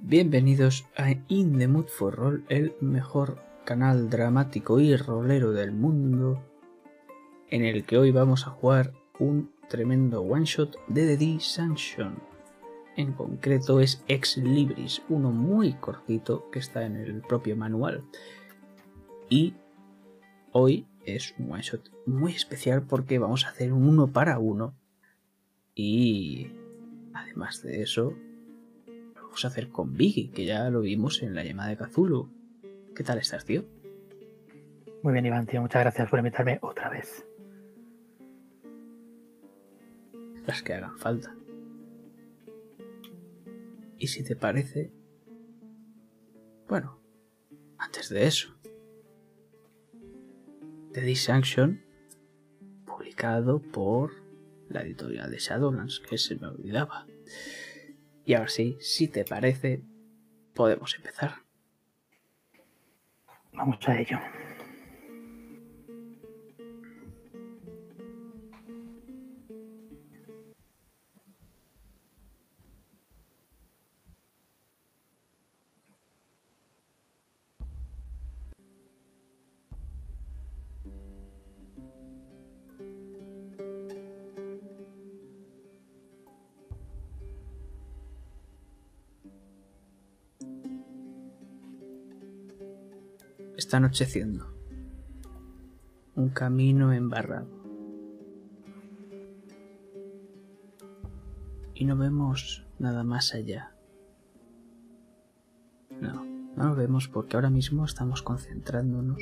Bienvenidos a In the Mood for Roll, el mejor canal dramático y rolero del mundo, en el que hoy vamos a jugar un tremendo one shot de The D-Sanction. En concreto es Ex Libris, uno muy cortito que está en el propio manual. Y hoy es un one shot muy especial porque vamos a hacer un uno para uno. Y además de eso, a hacer con Biggie, que ya lo vimos en la llamada de Kazulu. ¿Qué tal estás, tío? Muy bien, Iván, tío. Muchas gracias por invitarme otra vez. Las que hagan falta. Y si te parece... Bueno, antes de eso. The Dissanction, publicado por la editorial de Shadowlands, que se me olvidaba. Y ahora sí, si te parece, podemos empezar. Vamos a ello. Está anocheciendo. Un camino embarrado. Y no vemos nada más allá. No, no lo vemos porque ahora mismo estamos concentrándonos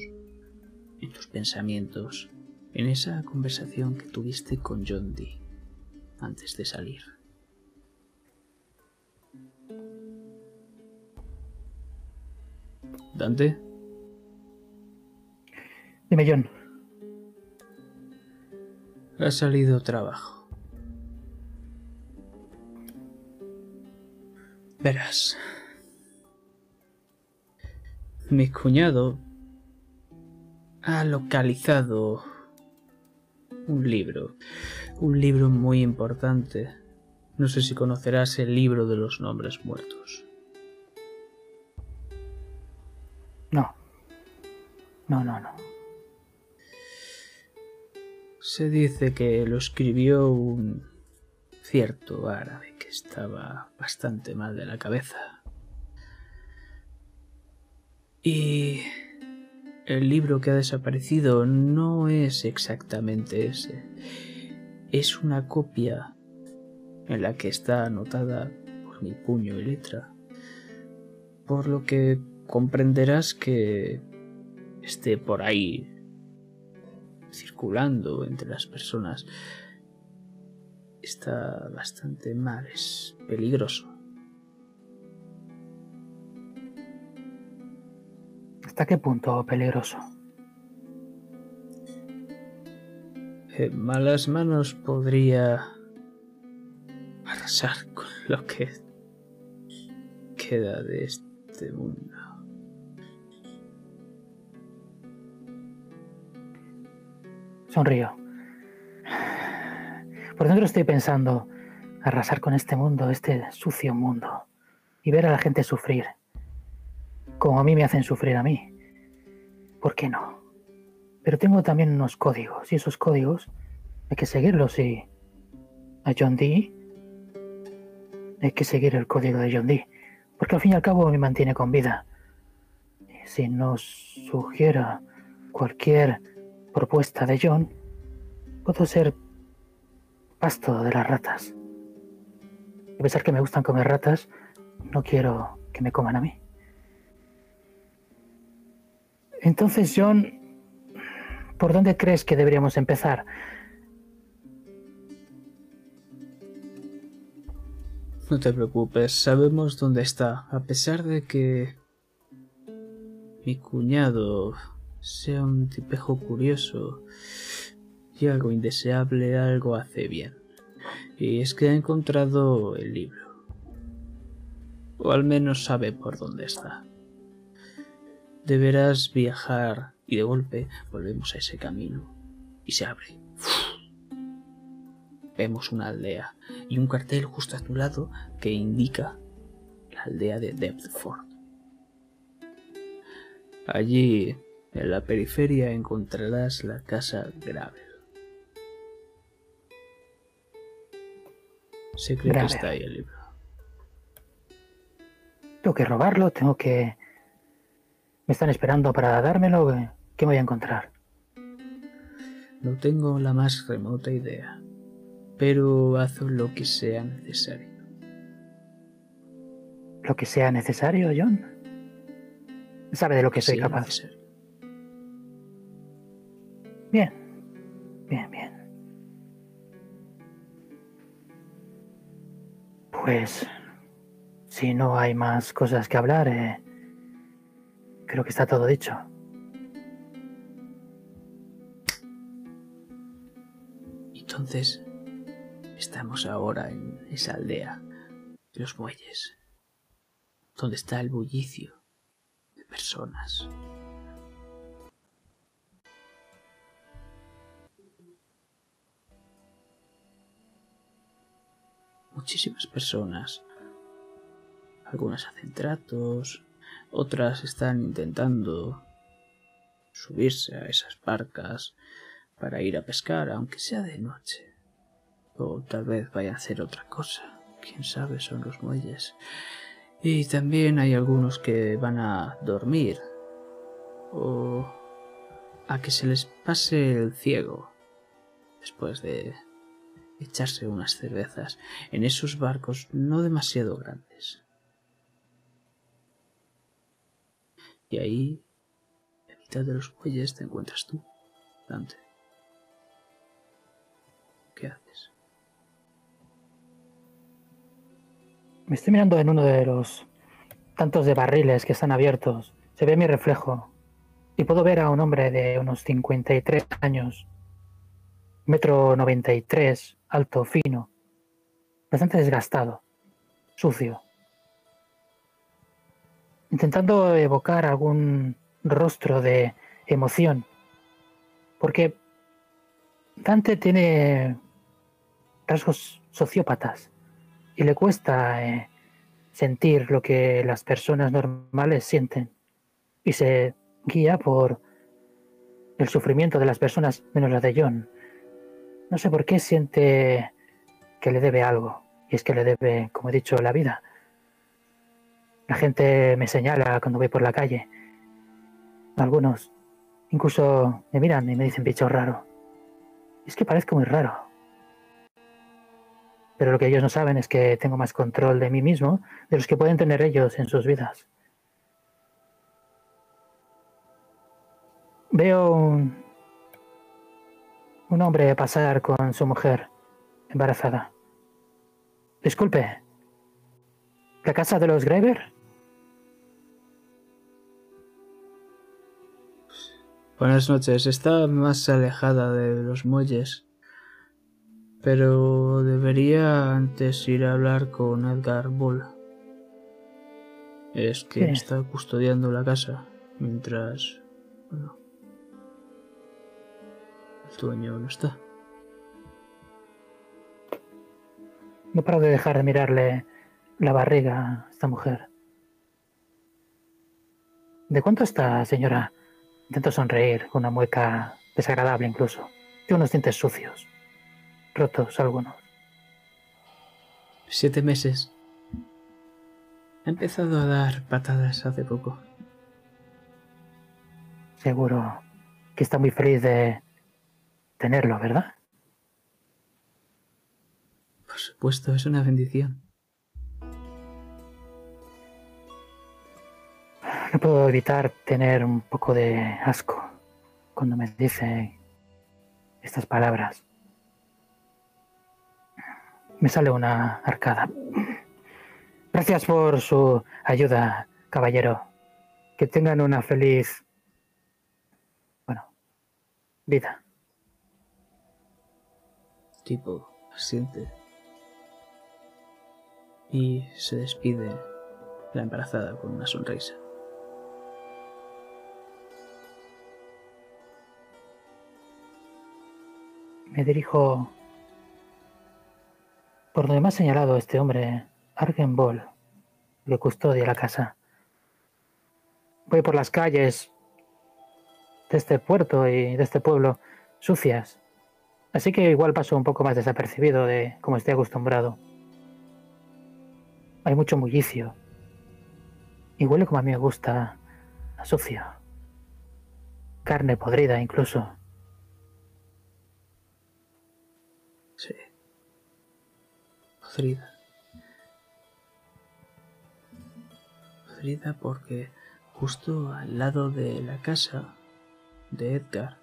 en tus pensamientos, en esa conversación que tuviste con John Dee antes de salir. Dante, John. ha salido trabajo. Verás. Mi cuñado ha localizado un libro. Un libro muy importante. No sé si conocerás el libro de los nombres muertos. No. No, no, no. Se dice que lo escribió un cierto árabe que estaba bastante mal de la cabeza. Y el libro que ha desaparecido no es exactamente ese. Es una copia en la que está anotada por mi puño y letra. Por lo que comprenderás que esté por ahí circulando entre las personas está bastante mal, es peligroso. ¿Hasta qué punto peligroso? En malas manos podría arrasar con lo que queda de este mundo. Sonrío. Por dentro estoy pensando arrasar con este mundo, este sucio mundo, y ver a la gente sufrir, como a mí me hacen sufrir a mí. ¿Por qué no? Pero tengo también unos códigos, y esos códigos hay que seguirlos, y a John Dee hay que seguir el código de John Dee, porque al fin y al cabo me mantiene con vida. Si nos sugiera cualquier propuesta de John, puedo ser pasto de las ratas. A pesar que me gustan comer ratas, no quiero que me coman a mí. Entonces, John, ¿por dónde crees que deberíamos empezar? No te preocupes, sabemos dónde está, a pesar de que mi cuñado sea un tipejo curioso y algo indeseable, algo hace bien. Y es que ha encontrado el libro. O al menos sabe por dónde está. Deberás viajar y de golpe volvemos a ese camino y se abre. Vemos una aldea y un cartel justo a tu lado que indica la aldea de Deptford. Allí, en la periferia, encontrarás la casa Gravel. Se cree que está ahí el libro. Tengo que robarlo, tengo que... Me están esperando para dármelo. ¿Qué voy a encontrar? No tengo la más remota idea, pero haz lo que sea necesario. ¿Lo que sea necesario, John? Sabe de lo que soy capaz. Bien, bien, bien. Pues si no hay más cosas que hablar, eh, creo que está todo dicho. Entonces, estamos ahora en esa aldea de los muelles, donde está el bullicio de personas. Muchísimas personas. Algunas hacen tratos, otras están intentando subirse a esas barcas para ir a pescar, aunque sea de noche. O tal vez vayan a hacer otra cosa. Quién sabe, son los muelles. Y también hay algunos que van a dormir. O a que se les pase el ciego. Después de echarse unas cervezas en esos barcos no demasiado grandes. Y ahí, en mitad de los muelles, te encuentras tú, Dante. ¿Qué haces? Me estoy mirando en uno de los tantos de barriles que están abiertos. Se ve mi reflejo. Y puedo ver a un hombre de unos 53 años, metro 93, alto, fino, bastante desgastado, sucio. Intentando evocar algún rostro de emoción. Porque Dante tiene rasgos sociópatas y le cuesta eh, sentir lo que las personas normales sienten y se guía por el sufrimiento de las personas menos la de John. No sé por qué siente que le debe algo y es que le debe, como he dicho, la vida. La gente me señala cuando voy por la calle. Algunos incluso me miran y me dicen bicho raro. Es que parezco muy raro. Pero lo que ellos no saben es que tengo más control de mí mismo de los que pueden tener ellos en sus vidas. Veo un, un hombre pasar con su mujer embarazada. Disculpe, ¿la casa de los Greber? Buenas noches. Está más alejada de los muelles. Pero debería antes ir a hablar con Edgar Bull. Es que está custodiando la casa mientras... Bueno, el dueño no está. No paro de dejar de mirarle la barriga a esta mujer. ¿De cuánto está, señora? Intento sonreír con una mueca desagradable incluso. Tiene unos dientes sucios, rotos algunos. Siete meses. Ha empezado a dar patadas hace poco. Seguro que está muy feliz de tenerlo, ¿verdad? Por supuesto, es una bendición. No puedo evitar tener un poco de asco cuando me dice estas palabras. Me sale una arcada. Gracias por su ayuda, caballero. Que tengan una feliz, bueno, vida. Tipo, siente. Y se despide la embarazada con una sonrisa. Me dirijo por donde me ha señalado este hombre, Argenbol. que custodia la casa. Voy por las calles de este puerto y de este pueblo sucias, así que igual paso un poco más desapercibido de como estoy acostumbrado. Hay mucho bullicio y huele como a mí me gusta, a sucio. Carne podrida incluso. Sí. Podrida. Podrida porque justo al lado de la casa de Edgar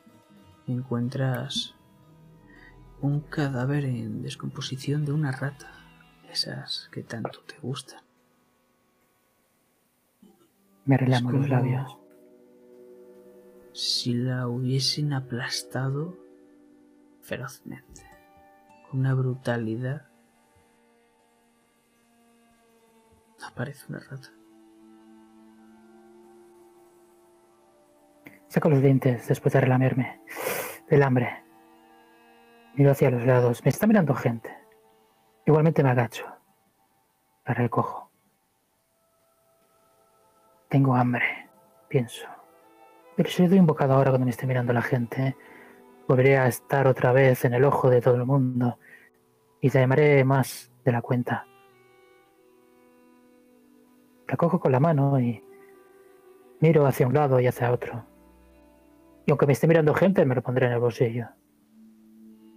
encuentras un cadáver en descomposición de una rata, esas que tanto te gustan. Me relamo los labios. Si la hubiesen aplastado ferozmente, con una brutalidad. No parece una rata. Saco los dientes después de relamerme del hambre. Miro hacia los lados. Me está mirando gente. Igualmente me agacho. La recojo. Tengo hambre, pienso. Pero si le doy un bocado ahora cuando me esté mirando la gente, volveré a estar otra vez en el ojo de todo el mundo y te llamaré más de la cuenta. La cojo con la mano y miro hacia un lado y hacia otro. Y aunque me esté mirando gente, me lo pondré en el bolsillo.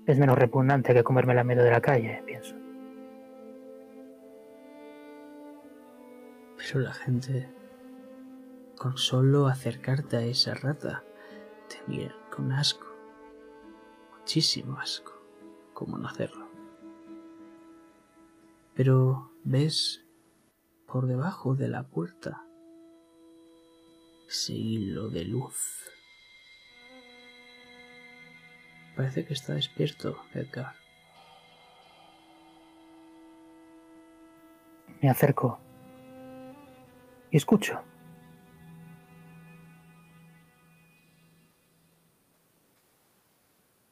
Es menos repugnante que comerme la medio de la calle, pienso. Pero la gente, con solo acercarte a esa rata, te mira con asco. Muchísimo asco. ¿Cómo no hacerlo? Pero ves por debajo de la puerta ese hilo de luz Parece que está despierto, Edgar. Me acerco y escucho.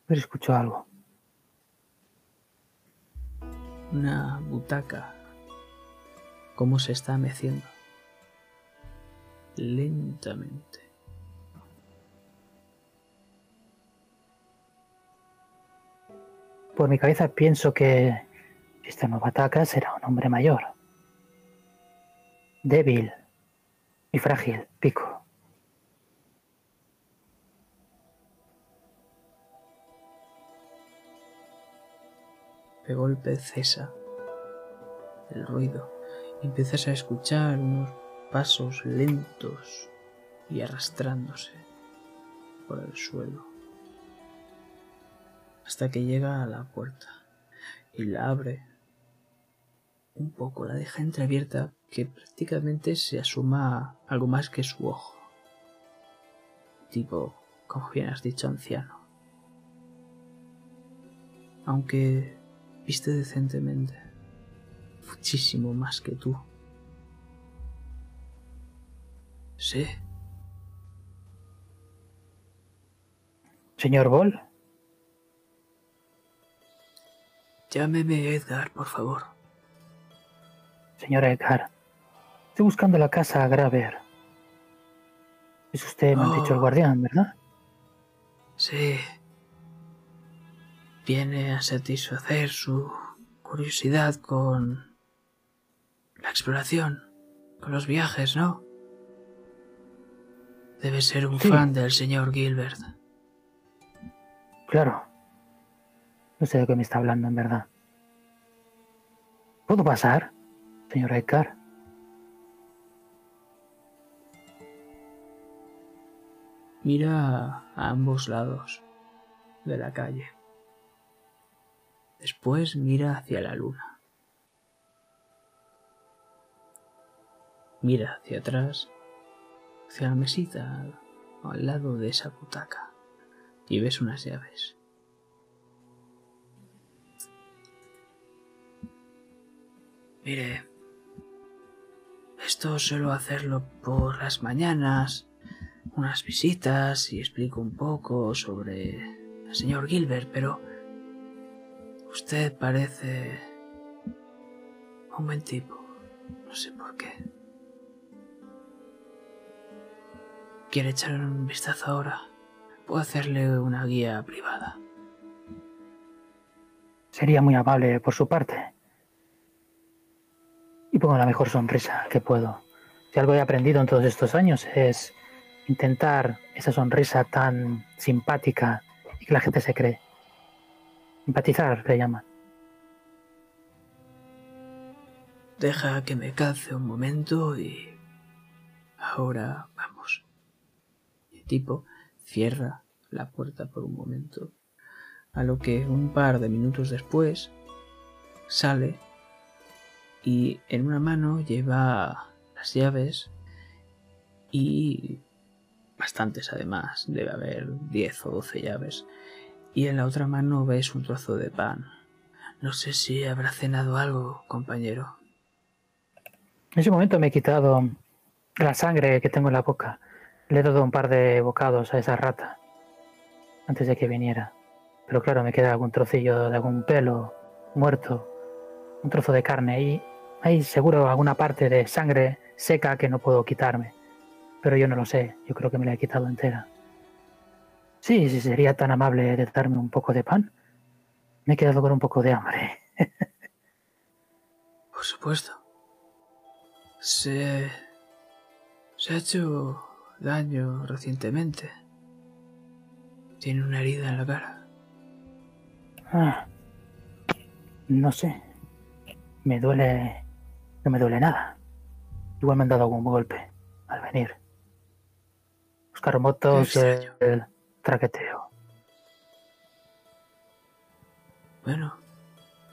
Pero escucho algo. Una butaca. ¿Cómo se está meciendo? Lentamente. Por mi cabeza pienso que esta nueva ataca será un hombre mayor. Débil y frágil, pico. De golpe cesa el ruido empiezas a escuchar unos pasos lentos y arrastrándose por el suelo hasta que llega a la puerta y la abre un poco, la deja entreabierta que prácticamente se asuma algo más que su ojo. Tipo, como bien has dicho, anciano. Aunque viste decentemente, muchísimo más que tú. Sí. Señor Ball. Llámeme Edgar, por favor. Señora Edgar, estoy buscando la casa a Graver. Es usted, me dicho, el oh. guardián, ¿verdad? Sí. Viene a satisfacer su curiosidad con la exploración, con los viajes, ¿no? Debe ser un fan del señor Gilbert. Claro. No sé de qué me está hablando, en verdad. ¿Puedo pasar, señor Edgar? Mira a ambos lados de la calle. Después mira hacia la luna. Mira hacia atrás, hacia la mesita al lado de esa butaca y ves unas llaves. Mire, esto suelo hacerlo por las mañanas, unas visitas y explico un poco sobre el señor Gilbert, pero usted parece un buen tipo. No sé por ¿Por qué? ¿Quiere echar un vistazo ahora? Puedo hacerle una guía privada. Sería muy amable por su parte. Y pongo la mejor sonrisa que puedo. Si algo he aprendido en todos estos años es intentar esa sonrisa tan simpática y que la gente se cree. Empatizar, le llaman. Deja que me calce un momento y... Ahora vamos. El tipo cierra la puerta por un momento, a lo que un par de minutos después sale y en una mano lleva las llaves y bastantes además, debe haber 10 o 12 llaves, y en la otra mano ves un trozo de pan. No sé si habrá cenado algo, compañero. En ese momento me he quitado la sangre que tengo en la boca. Le he dado un par de bocados a esa rata antes de que viniera. Pero claro, me queda algún trocillo de algún pelo muerto, un trozo de carne y hay seguro alguna parte de sangre seca que no puedo quitarme. Pero yo no lo sé, yo creo que me la he quitado entera. Sí, sí, sería tan amable de darme un poco de pan. Me he quedado con un poco de hambre. Por supuesto. Se... se ha hecho daño recientemente. Tiene una herida en la cara. Ah, no sé. Me duele... No me duele nada. Igual me han dado algún golpe al venir. Los carmotos, el, el traqueteo. Bueno,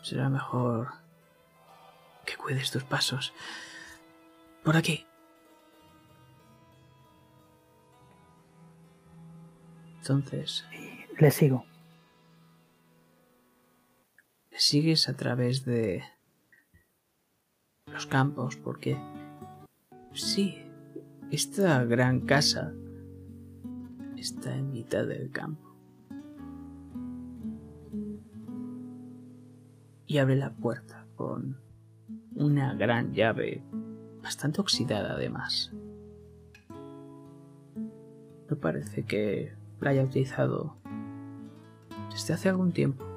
será mejor que cuides tus pasos. Por aquí. Entonces, Y le sigo. le sigues a través de los campos porque sí, esta gran casa está en mitad del campo. Y abre la puerta con una gran llave, bastante oxidada además. No parece que la haya utilizado desde hace algún tiempo.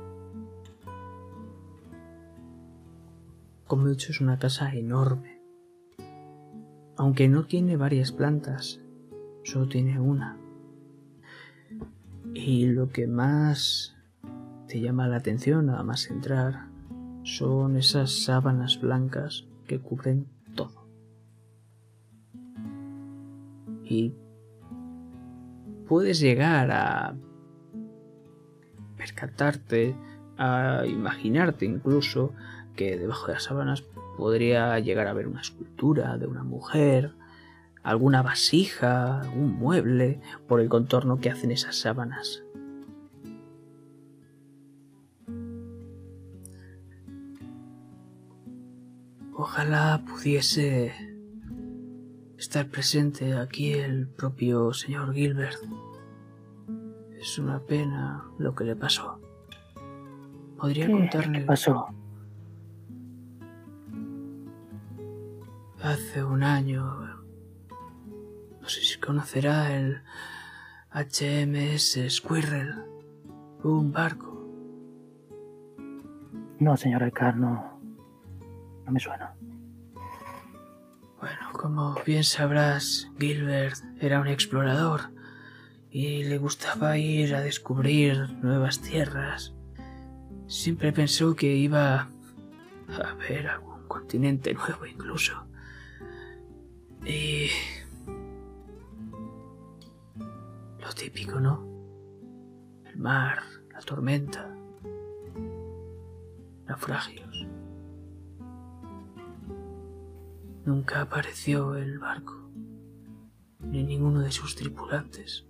Como he dicho, es una casa enorme. Aunque no tiene varias plantas, solo tiene una. Y lo que más te llama la atención nada más entrar son esas sábanas blancas que cubren todo. Y puedes llegar a percatarte, a imaginarte incluso que debajo de las sábanas podría llegar a haber una escultura de una mujer, alguna vasija, un mueble, por el contorno que hacen esas sábanas. Ojalá pudiese estar presente aquí el propio señor Gilbert. Es una pena lo que le pasó. Podría ¿Qué, contarle ¿Qué pasó? Hace un año. No sé si conocerá el HMS Squirrel. Un barco. No, señor Alcar, no. No me suena. Bueno, como bien sabrás, Gilbert era un explorador y le gustaba ir a descubrir nuevas tierras. Siempre pensó que iba a ver algún continente nuevo incluso. Y... Lo típico, ¿no? El mar, la tormenta, naufragios. Nunca apareció el barco, ni ninguno de sus tripulantes.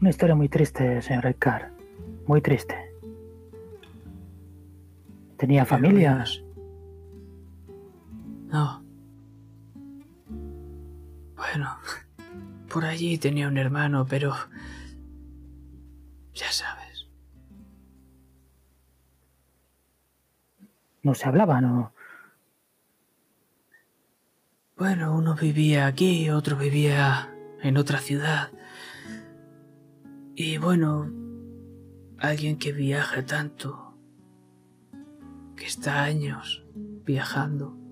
Una historia muy triste, señor Alcar. Muy triste. ¿Tenía familia? No. Bueno, por allí tenía un hermano, pero... Ya sabes. no se hablaba, ¿no? Bueno, uno vivía aquí, otro vivía en otra ciudad. Y bueno, alguien que viaja tanto, que está años viajando,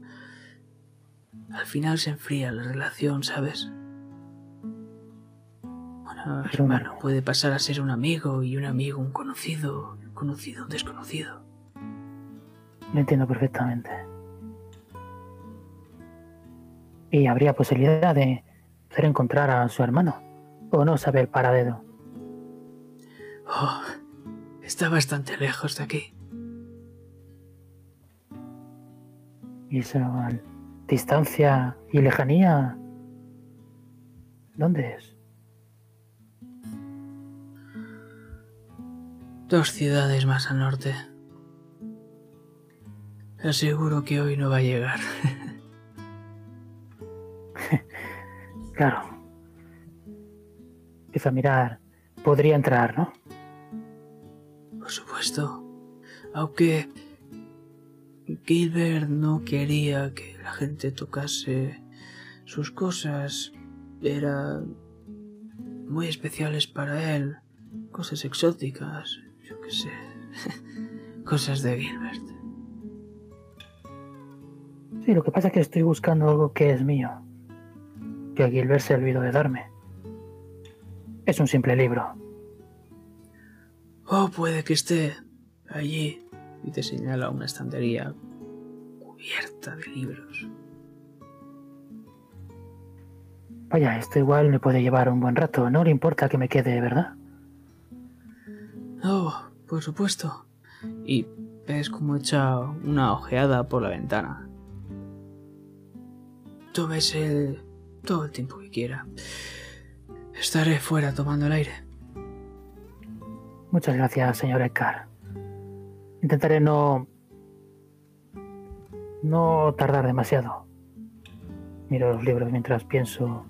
al final se enfría la relación, ¿sabes? Bueno, hermano, puede pasar a ser un amigo y un amigo un conocido, un conocido un desconocido. Lo entiendo perfectamente. ¿Y habría posibilidad de hacer encontrar a su hermano? ¿O no sabe el paradero? Oh, está bastante lejos de aquí. ¿Y esa distancia y lejanía? ¿Dónde es? Dos ciudades más al norte. Aseguro que hoy no va a llegar. claro. Empieza a mirar. Podría entrar, ¿no? Por supuesto. Aunque Gilbert no quería que la gente tocase sus cosas. Eran muy especiales para él. Cosas exóticas. Yo qué sé. cosas de Gilbert. Sí, lo que pasa es que estoy buscando algo que es mío. Que Gilbert se olvidó de darme. Es un simple libro. Oh, puede que esté allí. Y te señala una estantería cubierta de libros. Vaya, esto igual me puede llevar un buen rato. No le importa que me quede, ¿verdad? Oh, por supuesto. Y ves como echa una ojeada por la ventana. Tómese todo el tiempo que quiera. Estaré fuera tomando el aire. Muchas gracias, señor Edgar. Intentaré no. No tardar demasiado. Miro los libros mientras pienso.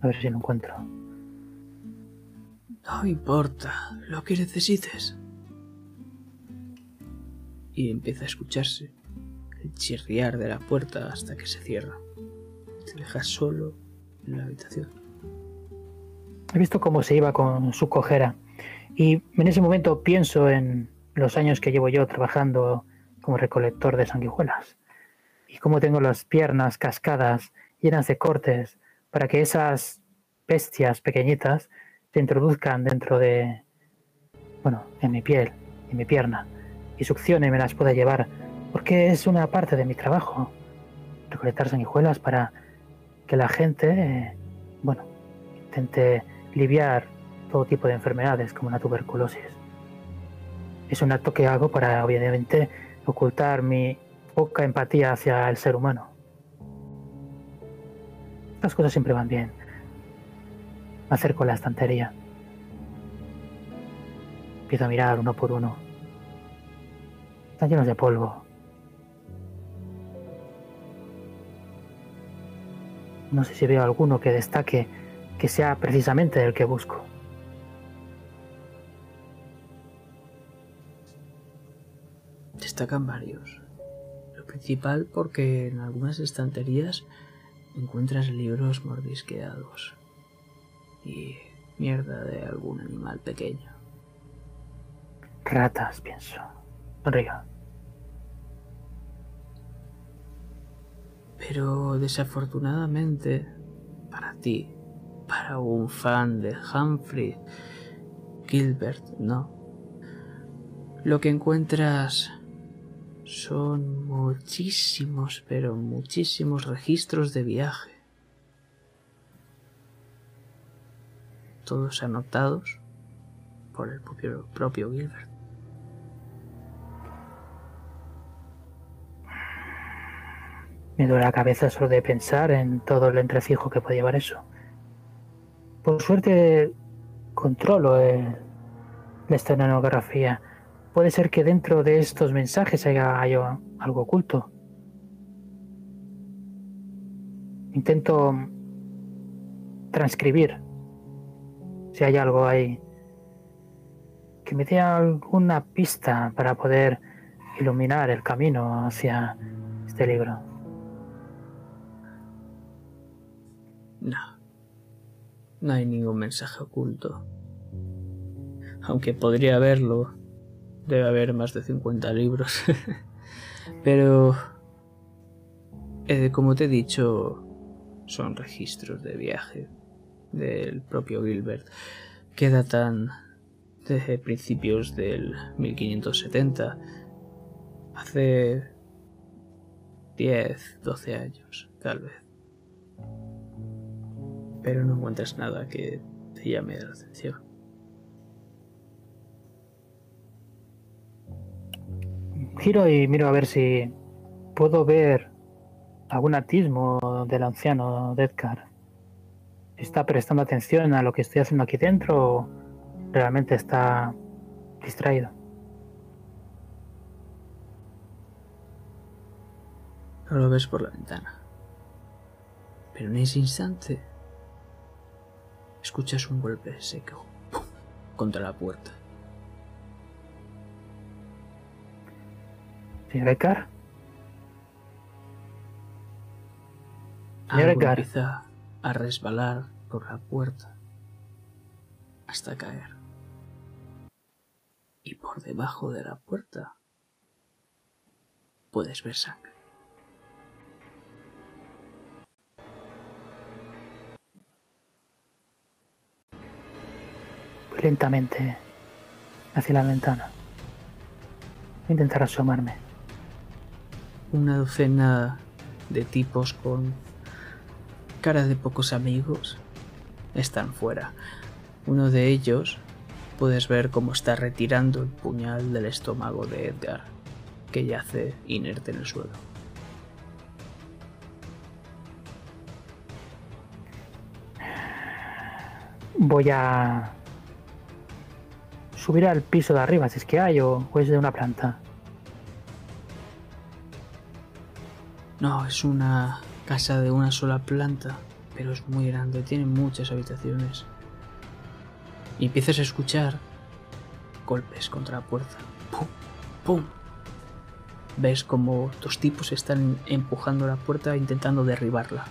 A ver si lo encuentro. No importa lo que necesites. Y empieza a escucharse el chirriar de la puerta hasta que se cierra. Te dejas solo en la habitación. He visto cómo se iba con su cojera y en ese momento pienso en los años que llevo yo trabajando como recolector de sanguijuelas y cómo tengo las piernas cascadas llenas de cortes para que esas bestias pequeñitas se introduzcan dentro de, bueno, en mi piel, en mi pierna y succione y me las pueda llevar porque es una parte de mi trabajo, recolectar sanguijuelas para que la gente, bueno, intente aliviar todo tipo de enfermedades como la tuberculosis. Es un acto que hago para, obviamente, ocultar mi poca empatía hacia el ser humano. Las cosas siempre van bien. Me acerco a la estantería. Empiezo a mirar uno por uno. Están llenos de polvo. No sé si veo alguno que destaque que sea precisamente el que busco. Destacan varios. Lo principal porque en algunas estanterías encuentras libros mordisqueados y mierda de algún animal pequeño. Ratas, pienso. Río. Pero desafortunadamente, para ti, para un fan de Humphrey Gilbert, no. Lo que encuentras son muchísimos, pero muchísimos registros de viaje. Todos anotados por el propio, propio Gilbert. Me duele la cabeza solo de pensar en todo el entrefijo que puede llevar eso. Por suerte controlo el, la estenografía. Puede ser que dentro de estos mensajes haya, algo oculto. Intento transcribir si hay algo ahí que me dé alguna pista para poder iluminar el camino hacia este libro. No. No hay ningún mensaje oculto. Aunque podría haberlo. Debe haber más de 50 libros. Pero... Eh, como te he dicho, son registros de viaje del propio Gilbert que datan desde principios del 1570, hace 10, 12 años, tal vez. Pero no encuentras nada que te llame la atención. Giro y miro a ver si puedo ver algún atismo del anciano Edgar. ¿Está prestando atención a lo que estoy haciendo aquí dentro o realmente está distraído? No lo ves por la ventana. Pero en ese instante escuchas un golpe seco contra la puerta. Señor Edgar. Algo empieza a resbalar por la puerta hasta caer. Y por debajo de la puerta puedes ver sangre. Lentamente hacia la ventana. Voy a intentar asomarme. Una docena de tipos con cara de pocos amigos están fuera. Uno de ellos puedes ver cómo está retirando el puñal del estómago de Edgar, que yace inerte en el suelo. Voy a subir al piso de arriba, si es que hay, o es de una planta. No, es una casa de una sola planta, pero es muy grande, tiene muchas habitaciones. Y empiezas a escuchar golpes contra la puerta. ¡Pum! ¡Pum! Ves como dos tipos están empujando la puerta intentando derribarla.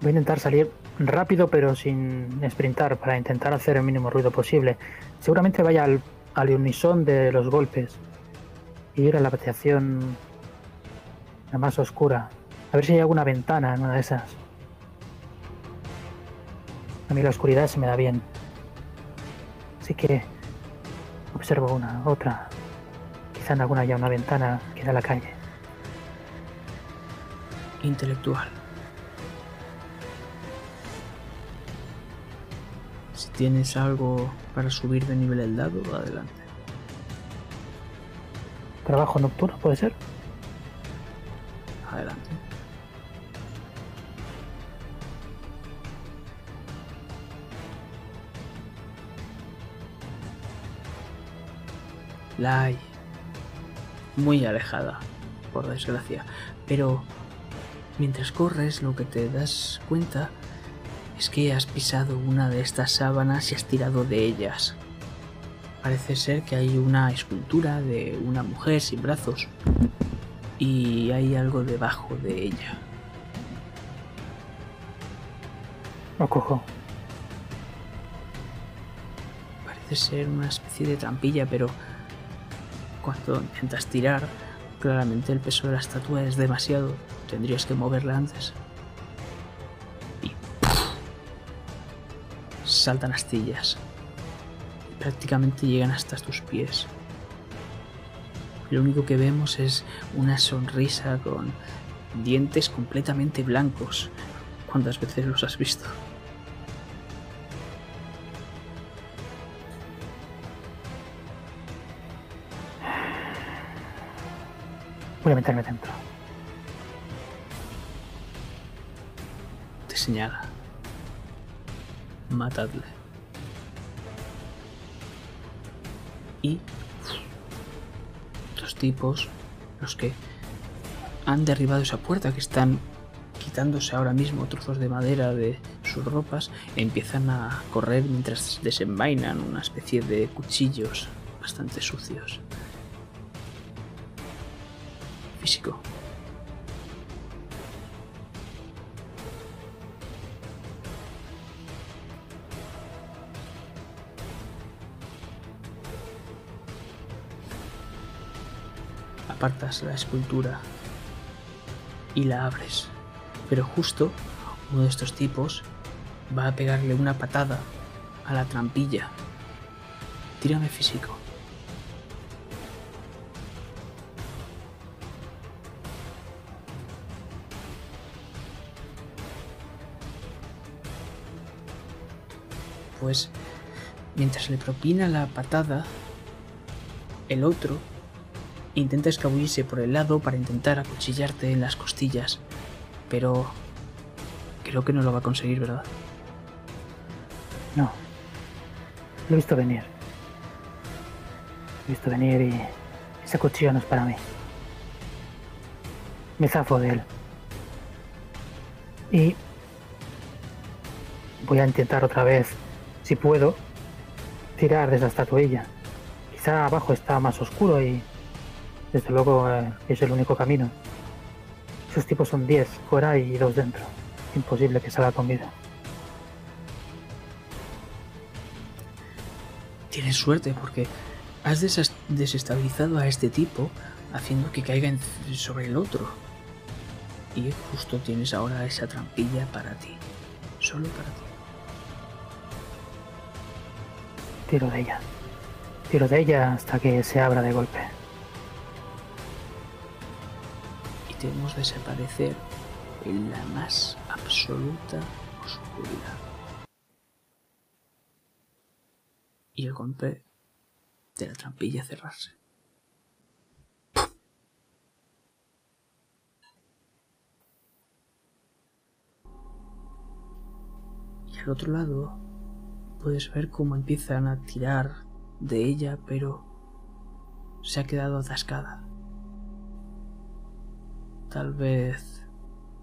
Voy a intentar salir rápido pero sin sprintar para intentar hacer el mínimo ruido posible. Seguramente vaya al, al de los golpes y ir a la habitación la más oscura. A ver si hay alguna ventana en una de esas. A mí la oscuridad se me da bien. Así que observo una, otra. Quizá en alguna haya una ventana que da a la calle. Intelectual. Si tienes algo para subir de nivel el dado, adelante. Trabajo nocturno, puede ser. Adelante. La hay. Muy alejada, por desgracia. Pero mientras corres lo que te das cuenta es que has pisado una de estas sábanas y has tirado de ellas. Parece ser que hay una escultura de una mujer sin brazos y hay algo debajo de ella. Lo cojo. Parece ser una especie de trampilla, pero cuando intentas tirar, claramente el peso de la estatua es demasiado. Tendrías que moverla antes. Y saltan astillas. Prácticamente llegan hasta tus pies. Lo único que vemos es una sonrisa con dientes completamente blancos. ¿Cuántas veces los has visto? Voy a meterme dentro. Te señala. Matadle. Y los tipos, los que han derribado esa puerta, que están quitándose ahora mismo trozos de madera de sus ropas, empiezan a correr mientras desenvainan una especie de cuchillos bastante sucios. Físico. Apartas la escultura y la abres. Pero justo uno de estos tipos va a pegarle una patada a la trampilla. Tírame físico. Pues mientras le propina la patada, el otro intenta escabullirse por el lado para intentar acuchillarte en las costillas, pero creo que no lo va a conseguir, ¿verdad? No. Lo he visto venir. Lo he visto venir y ese cuchillo no es para mí. Me zafo de él. Y voy a intentar otra vez, si puedo, tirar de esa estatuilla. Quizá abajo está más oscuro y desde luego eh, es el único camino. Esos tipos son 10 fuera y dos dentro. Imposible que salga con vida. Tienes suerte porque has desestabilizado a este tipo haciendo que caiga sobre el otro. Y justo tienes ahora esa trampilla para ti. Solo para ti. Tiro de ella. Tiro de ella hasta que se abra de golpe. Vemos desaparecer en la más absoluta oscuridad. Y el golpe de la trampilla cerrarse. Y al otro lado puedes ver cómo empiezan a tirar de ella, pero se ha quedado atascada. Tal vez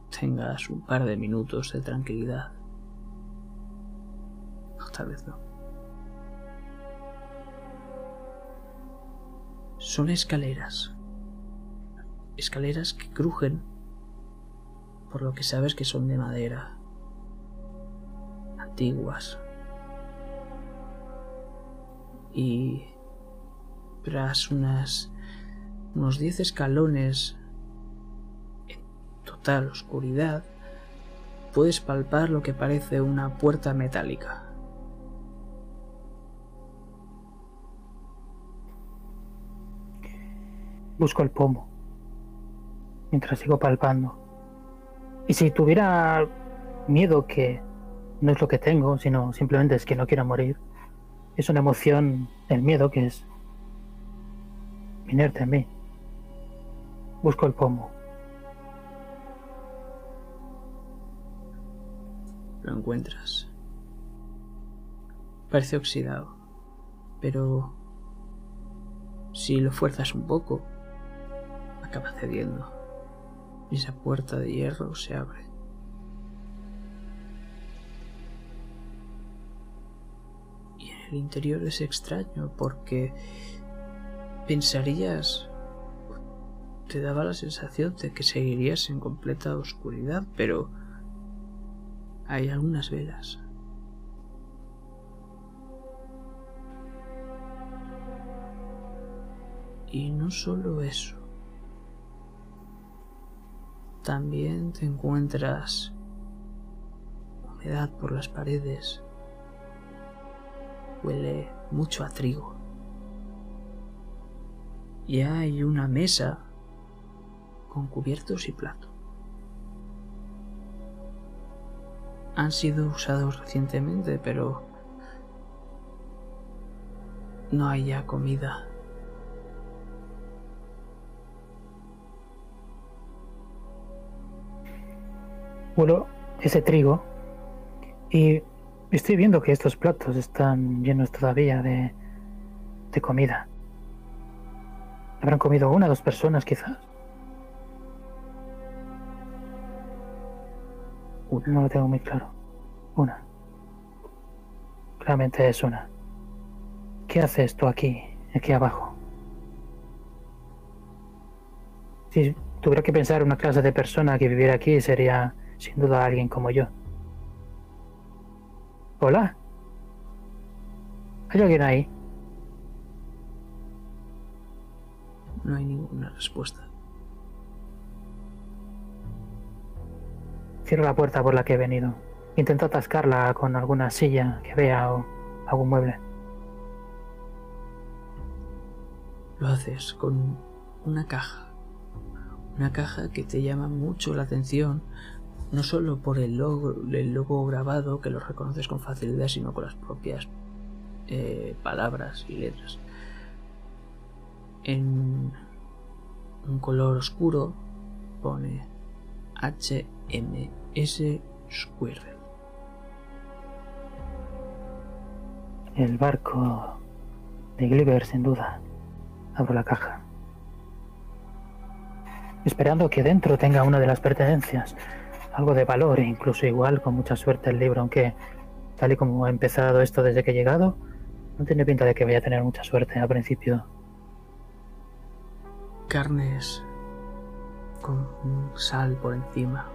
tengas un par de minutos de tranquilidad. O tal vez no. Son escaleras. Escaleras que crujen, por lo que sabes que son de madera. Antiguas. Y tras unas unos 10 escalones total oscuridad, puedes palpar lo que parece una puerta metálica. Busco el pomo. Mientras sigo palpando. Y si tuviera miedo, que no es lo que tengo, sino simplemente es que no quiero morir, es una emoción, el miedo, que es inerte en mí. Busco el pomo. Lo encuentras. Parece oxidado, pero si lo fuerzas un poco, acaba cediendo. Y esa puerta de hierro se abre. Y en el interior es extraño porque pensarías, te daba la sensación de que seguirías en completa oscuridad, pero hay algunas velas. Y no solo eso. También te encuentras humedad por las paredes. Huele mucho a trigo. Y hay una mesa con cubiertos y plato. Han sido usados recientemente, pero no hay ya comida. Huelo ese trigo y estoy viendo que estos platos están llenos todavía de, de comida. Habrán comido una o dos personas quizás. No lo tengo muy claro. Una. Claramente es una. ¿Qué hace esto aquí, aquí abajo. Si tuviera que pensar una clase de persona que viviera aquí, sería sin duda alguien como yo. Hola. ¿Hay alguien ahí? No hay ninguna respuesta. Cierro la puerta por la que he venido. Intento atascarla con alguna silla que vea o algún mueble. Lo haces con una caja. Una caja que te llama mucho la atención, no solo por el logo, el logo grabado, que lo reconoces con facilidad, sino con las propias eh, palabras y letras. En un color oscuro pone HMS Squirrel. El barco de Gulliver, sin duda. Abro la caja. Esperando que dentro tenga una de las pertenencias. Algo de valor e incluso igual, con mucha suerte, el libro, aunque tal y como ha empezado esto desde que he llegado, no tiene pinta de que vaya a tener mucha suerte al principio. Carnes con sal por encima,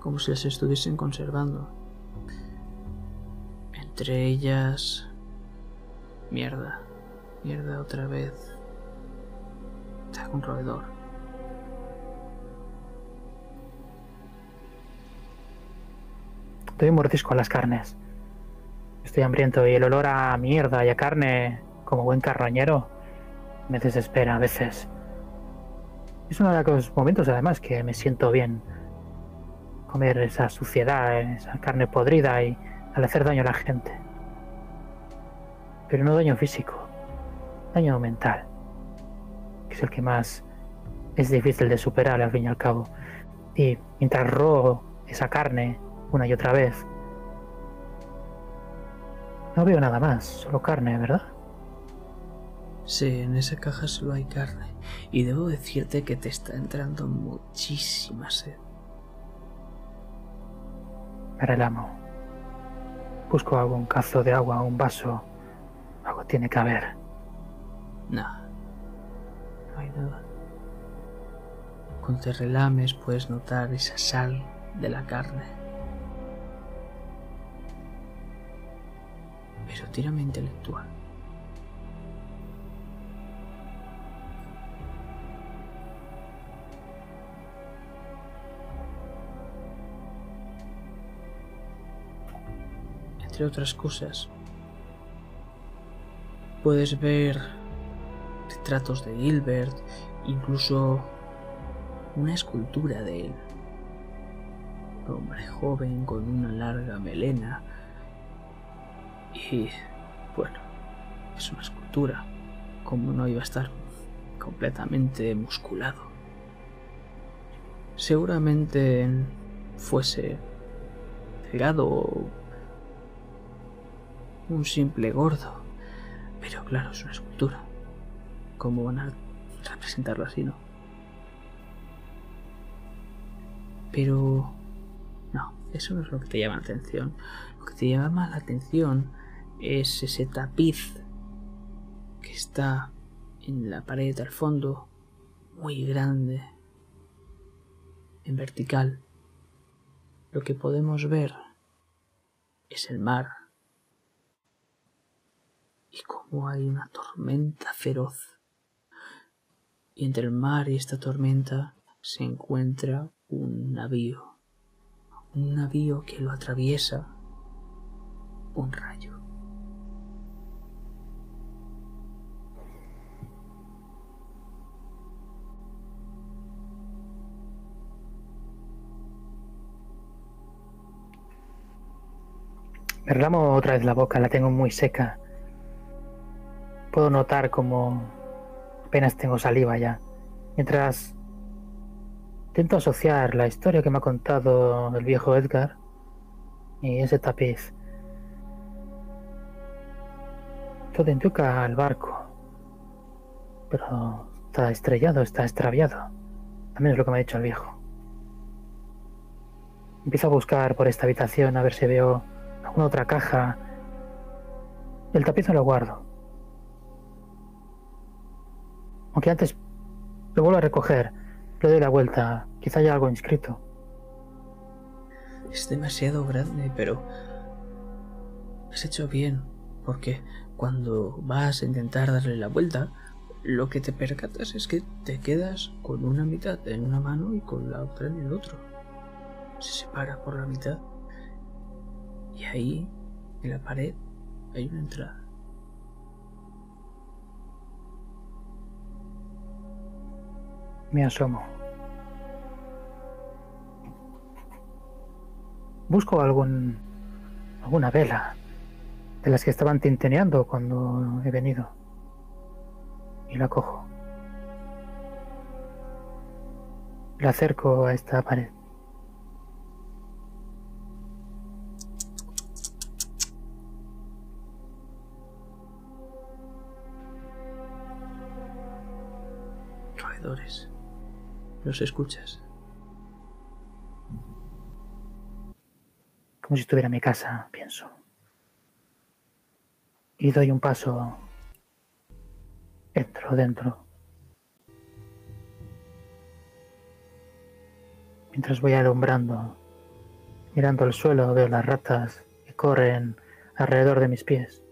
como si las estuviesen conservando. Entre ellas, mierda, mierda otra vez. Un roedor. Doy un mordisco a las carnes. Estoy hambriento y el olor a mierda y a carne, como buen carroñero, me desespera a veces. Es uno de los momentos además que me siento bien. Comer esa suciedad, esa carne podrida y al hacer daño a la gente. Pero no daño físico, daño mental, que es el que más es difícil de superar al fin y al cabo. Y mientras robo esa carne una y otra vez, no veo nada más, solo carne, ¿verdad? Sí, en esa caja solo hay carne. Y debo decirte que te está entrando muchísima sed. Me relamo. Busco algún cazo de agua, un vaso. Algo tiene que haber. No. No hay nada. Cuando te relames puedes notar esa sal de la carne. Pero tírame intelectual. Otras cosas, puedes ver retratos de Gilbert, incluso una escultura de él. Un hombre joven con una larga melena. Y bueno, es una escultura. Como no iba a estar completamente musculado. Seguramente fuese delgado o un simple gordo. Pero claro, es una escultura. ¿Cómo van a representarlo así, no? Pero no, eso no es lo que te llama la atención. Lo que te llama la atención es ese tapiz que está en la pared al fondo, muy grande, en vertical. Lo que podemos ver es el mar como hay una tormenta feroz. Y entre el mar y esta tormenta se encuentra un navío, un navío que lo atraviesa un rayo. Me relamo otra vez la boca, la tengo muy seca. Puedo notar como apenas tengo saliva ya. Mientras Intento asociar la historia que me ha contado el viejo Edgar y ese tapiz. Todo indica al barco, pero está estrellado, está extraviado. También es lo que me ha dicho el viejo. Empiezo a buscar por esta habitación a ver si veo alguna otra caja. El tapiz no lo guardo. Aunque antes lo vuelvo a recoger, le doy la vuelta, quizá haya algo inscrito. Es demasiado grande, pero has hecho bien, porque cuando vas a intentar darle la vuelta, lo que te percatas es que te quedas con una mitad en una mano y con la otra en el otro. Se separa por la mitad. Y ahí, en la pared, hay una entrada. Me asomo. Busco algún alguna vela de las que estaban tinteneando cuando he venido. Y la cojo. La acerco a esta pared. Los escuchas. Como si estuviera en mi casa, pienso. Y doy un paso. Entro dentro. Mientras voy alumbrando, mirando el suelo, veo las ratas que corren alrededor de mis pies.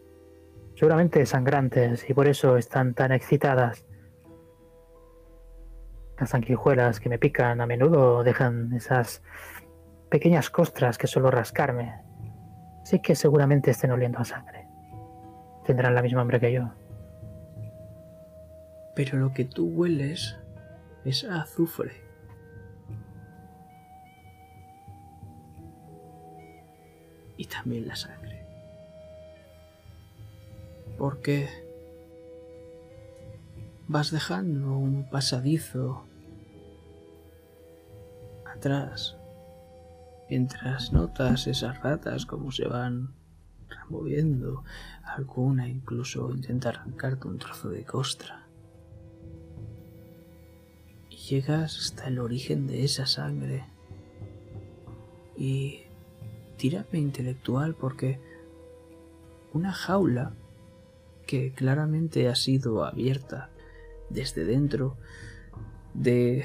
Seguramente sangrantes y por eso están tan excitadas. Las sanguijuelas que me pican a menudo dejan esas pequeñas costras que solo rascarme. Sí que seguramente estén oliendo a sangre. Tendrán la misma hambre que yo. Pero lo que tú hueles es azufre. Y también la sangre. Porque vas dejando un pasadizo atrás mientras notas esas ratas como se van removiendo, alguna incluso intenta arrancarte un trozo de costra. Y llegas hasta el origen de esa sangre. Y tírame intelectual porque una jaula que claramente ha sido abierta desde dentro de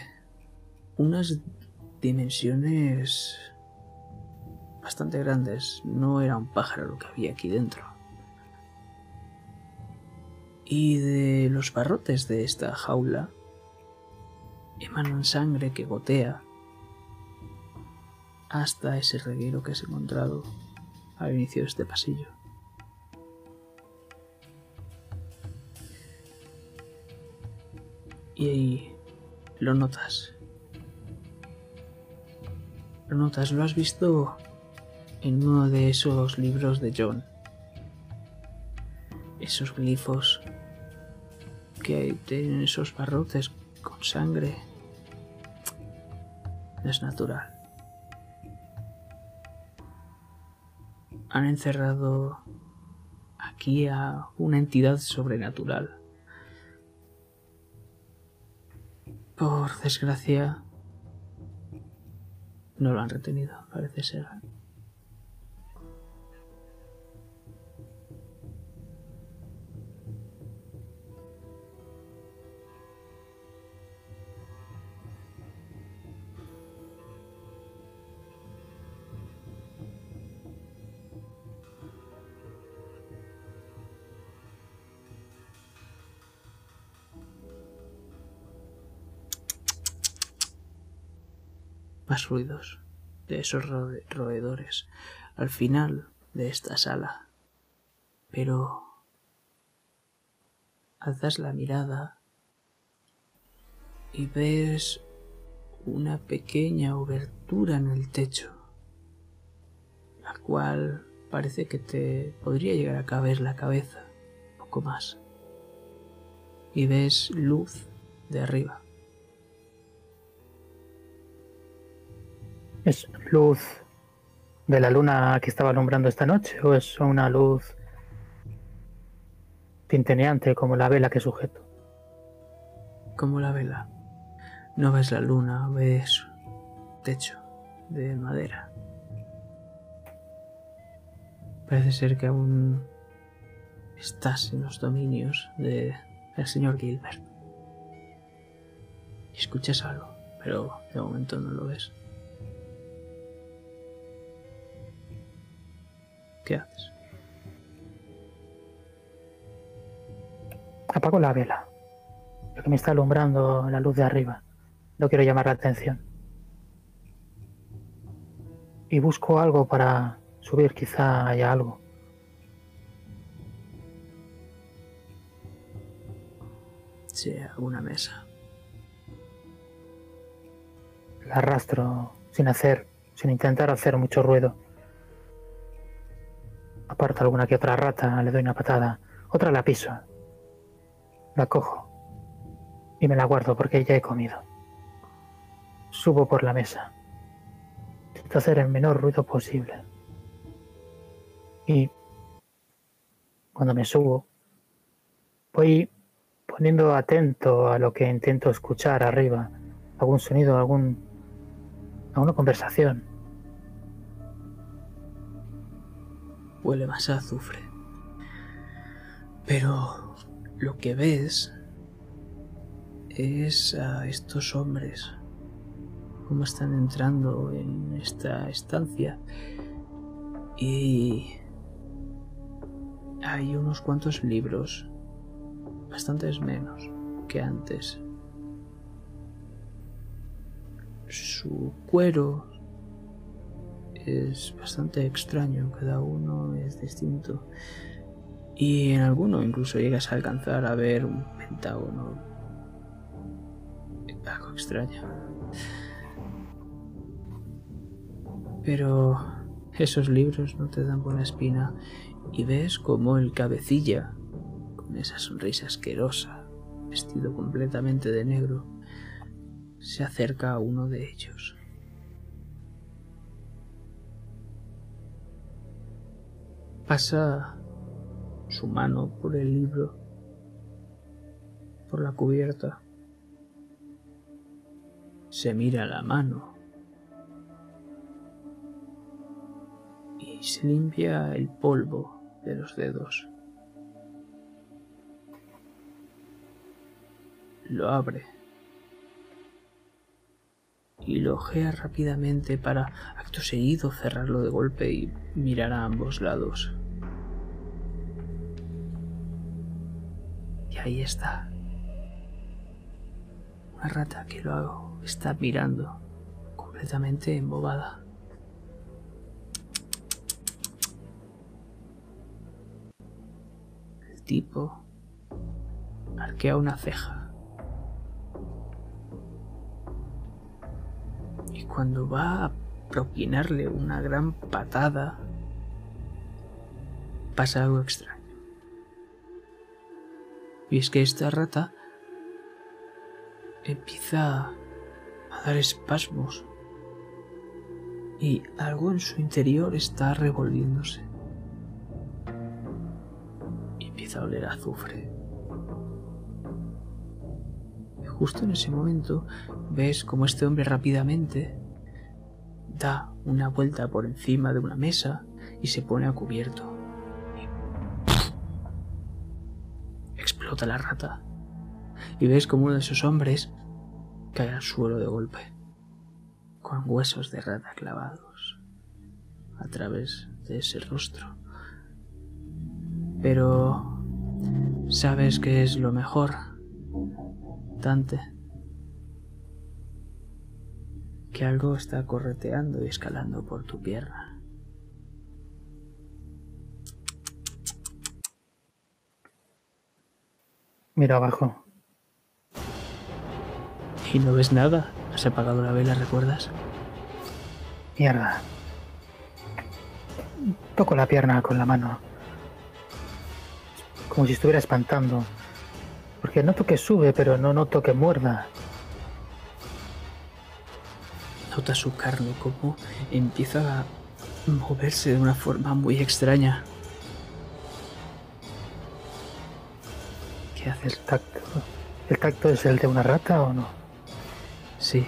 unas dimensiones bastante grandes. No era un pájaro lo que había aquí dentro. Y de los barrotes de esta jaula emanan sangre que gotea hasta ese reguero que has encontrado al inicio de este pasillo. Y ahí lo notas. Lo notas, lo has visto en uno de esos libros de John. Esos glifos que tienen esos barrotes con sangre. Es natural. Han encerrado aquí a una entidad sobrenatural. Por desgracia, no lo han retenido, parece ser. Más ruidos de esos roedores al final de esta sala. Pero alzas la mirada y ves una pequeña obertura en el techo, la cual parece que te podría llegar a caber la cabeza, poco más. Y ves luz de arriba. ¿Es luz de la luna que estaba alumbrando esta noche o es una luz tinteneante como la vela que sujeto? Como la vela. No ves la luna, ves techo de madera. Parece ser que aún estás en los dominios de el señor Gilbert. escuchas algo, pero de momento no lo ves. ¿Qué haces? Apago la vela, porque me está alumbrando la luz de arriba. No quiero llamar la atención. Y busco algo para subir, quizá haya algo. Sí, alguna mesa. La arrastro sin hacer, sin intentar hacer mucho ruido. Aparto alguna que otra rata, le doy una patada. Otra la piso. La cojo. Y me la guardo porque ya he comido. Subo por la mesa. Intento hacer el menor ruido posible. Y cuando me subo, voy poniendo atento a lo que intento escuchar arriba. Algún sonido, algún, alguna conversación. Huele más a azufre. Pero lo que ves es a estos hombres cómo están entrando en esta estancia y hay unos cuantos libros, bastantes menos que antes. Su cuero es bastante extraño, cada uno es distinto. Y en alguno incluso llegas a alcanzar a ver un pentágono. Algo extraño. Pero esos libros no te dan buena espina y ves como el cabecilla, con esa sonrisa asquerosa, vestido completamente de negro, se acerca a uno de ellos. Pasa su mano por el libro, por la cubierta. Se mira la mano y se limpia el polvo de los dedos. Lo abre y lo ojea rápidamente para acto seguido cerrarlo de golpe y mirar a ambos lados. Y ahí está. Una rata que lo está mirando, completamente embobada. El tipo arquea una ceja. Cuando va a propinarle una gran patada, pasa algo extraño. Y es que esta rata empieza a dar espasmos y algo en su interior está revolviéndose. Y empieza a oler azufre. Y justo en ese momento ves como este hombre rápidamente da una vuelta por encima de una mesa y se pone a cubierto. explota la rata. Y ves como uno de esos hombres cae al suelo de golpe, con huesos de rata clavados a través de ese rostro. Pero sabes que es lo mejor, Dante. Que algo está correteando y escalando por tu pierna. Miro abajo. Y no ves nada. Has apagado la vela, ¿recuerdas? Mierda. Toco la pierna con la mano. Como si estuviera espantando. Porque noto que sube, pero no noto que muerda. Nota su carne como empieza a moverse de una forma muy extraña. ¿Qué hace el tacto? ¿El tacto es el de una rata o no? Sí.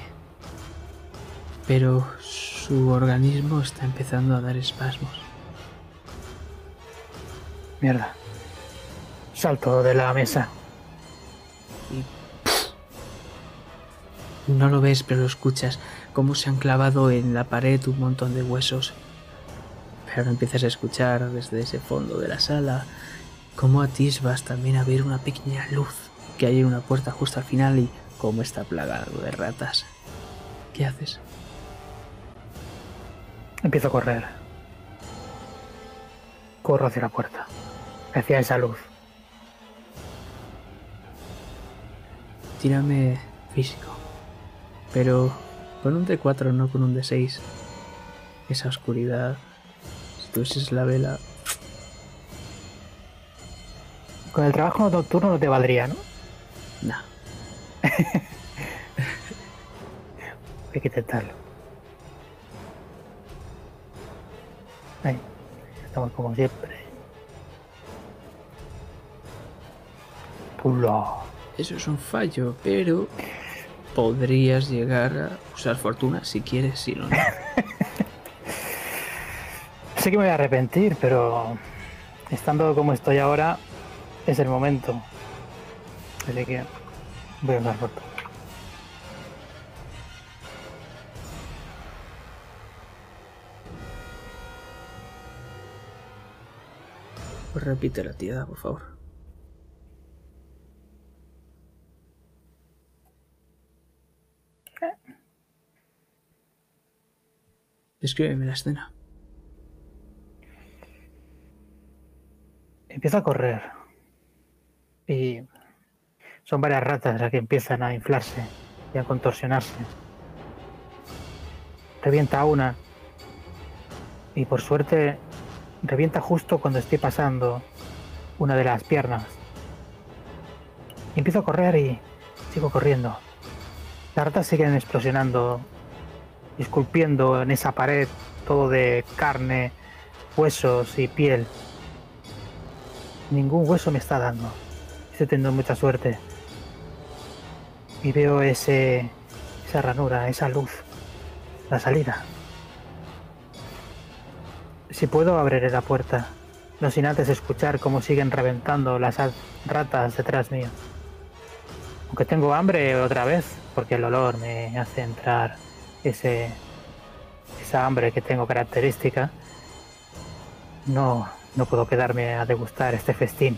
Pero su organismo está empezando a dar espasmos. Mierda. Salto de la mesa. No lo ves, pero escuchas cómo se han clavado en la pared un montón de huesos. Pero empiezas a escuchar desde ese fondo de la sala cómo atisbas también a ver una pequeña luz que hay en una puerta justo al final y cómo está plagado de ratas. ¿Qué haces? Empiezo a correr. Corro hacia la puerta, hacia esa luz. Tírame físico. Pero con un D4, no con un D6. Esa oscuridad. Si tuvieses la vela. Con el trabajo nocturno no te valdría, ¿no? No. Hay que intentarlo. Ahí. Estamos como siempre. Pulo. Eso es un fallo, pero podrías llegar a usar fortuna si quieres, si no. no. sé que me voy a arrepentir, pero estando como estoy ahora, es el momento. Así que voy a usar fortuna. Pues repite la tirada, por favor. Descríbeme la escena. Empiezo a correr. Y son varias ratas las que empiezan a inflarse y a contorsionarse. Revienta una. Y por suerte revienta justo cuando estoy pasando una de las piernas. Empiezo a correr y sigo corriendo. Las ratas siguen explosionando, esculpiendo en esa pared todo de carne, huesos y piel. Ningún hueso me está dando. Estoy teniendo mucha suerte. Y veo ese, esa ranura, esa luz, la salida. Si puedo, abriré la puerta, no sin antes escuchar cómo siguen reventando las ratas detrás mío. Aunque tengo hambre otra vez, porque el olor me hace entrar ese, esa hambre que tengo característica, no, no puedo quedarme a degustar este festín.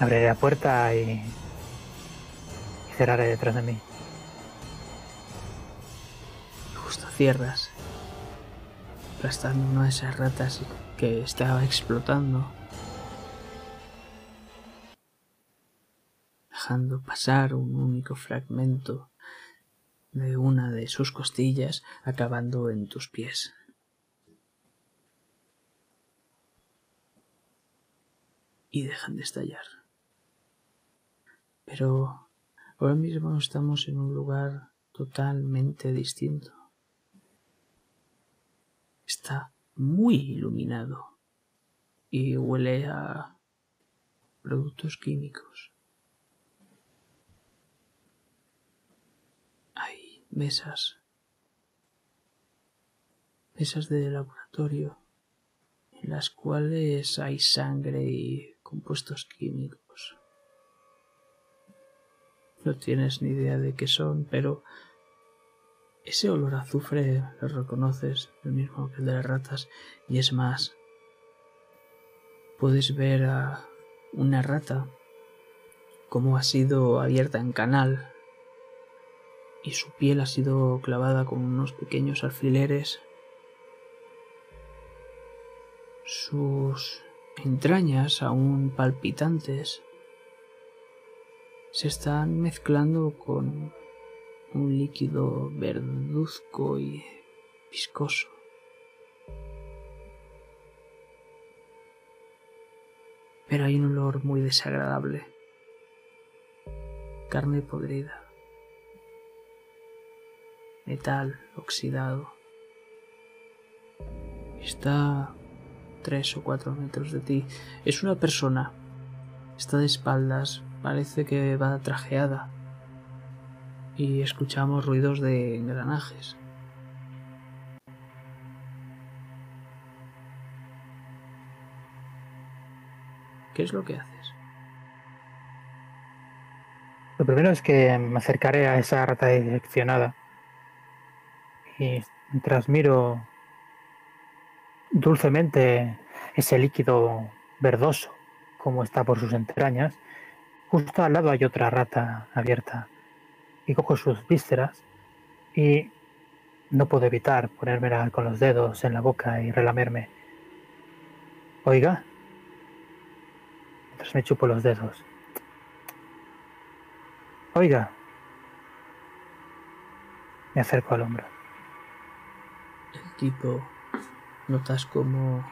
Abriré la puerta y, y cerraré detrás de mí. Justo cierras, aplastando una de esas ratas que estaba explotando. Dejando pasar un único fragmento de una de sus costillas acabando en tus pies. Y dejan de estallar. Pero ahora mismo estamos en un lugar totalmente distinto. Está muy iluminado y huele a productos químicos. Hay mesas, mesas de laboratorio en las cuales hay sangre y compuestos químicos. No tienes ni idea de qué son, pero ese olor a azufre lo reconoces, el mismo que el de las ratas, y es más, puedes ver a una rata como ha sido abierta en canal y su piel ha sido clavada con unos pequeños alfileres. Sus entrañas, aún palpitantes, se están mezclando con un líquido verduzco y viscoso. Pero hay un olor muy desagradable. Carne podrida. Metal oxidado. Está tres o cuatro metros de ti. Es una persona. Está de espaldas. Parece que va trajeada. Y escuchamos ruidos de engranajes. ¿Qué es lo que haces? Lo primero es que me acercaré a esa rata direccionada y mientras miro dulcemente ese líquido verdoso como está por sus entrañas, justo al lado hay otra rata abierta y cojo sus vísceras y no puedo evitar ponerme con los dedos en la boca y relamerme. Oiga, mientras me chupo los dedos. Oiga, me acerco al hombro. Notas como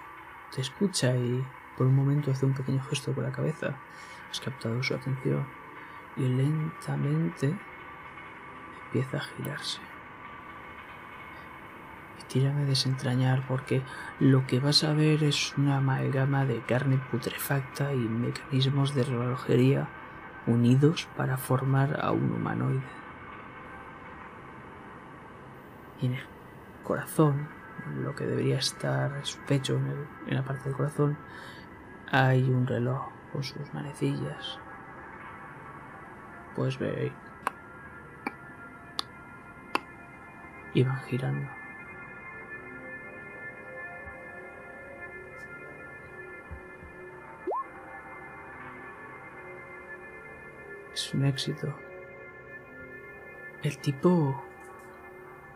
te escucha y por un momento hace un pequeño gesto con la cabeza. Has captado su atención y lentamente empieza a girarse. Y tírame a desentrañar porque lo que vas a ver es una amalgama de carne putrefacta y mecanismos de relojería unidos para formar a un humanoide. Y en el corazón, lo que debería estar en su pecho, en, la parte del corazón, hay un reloj con sus manecillas. Pues ve y van girando. Es un éxito. El tipo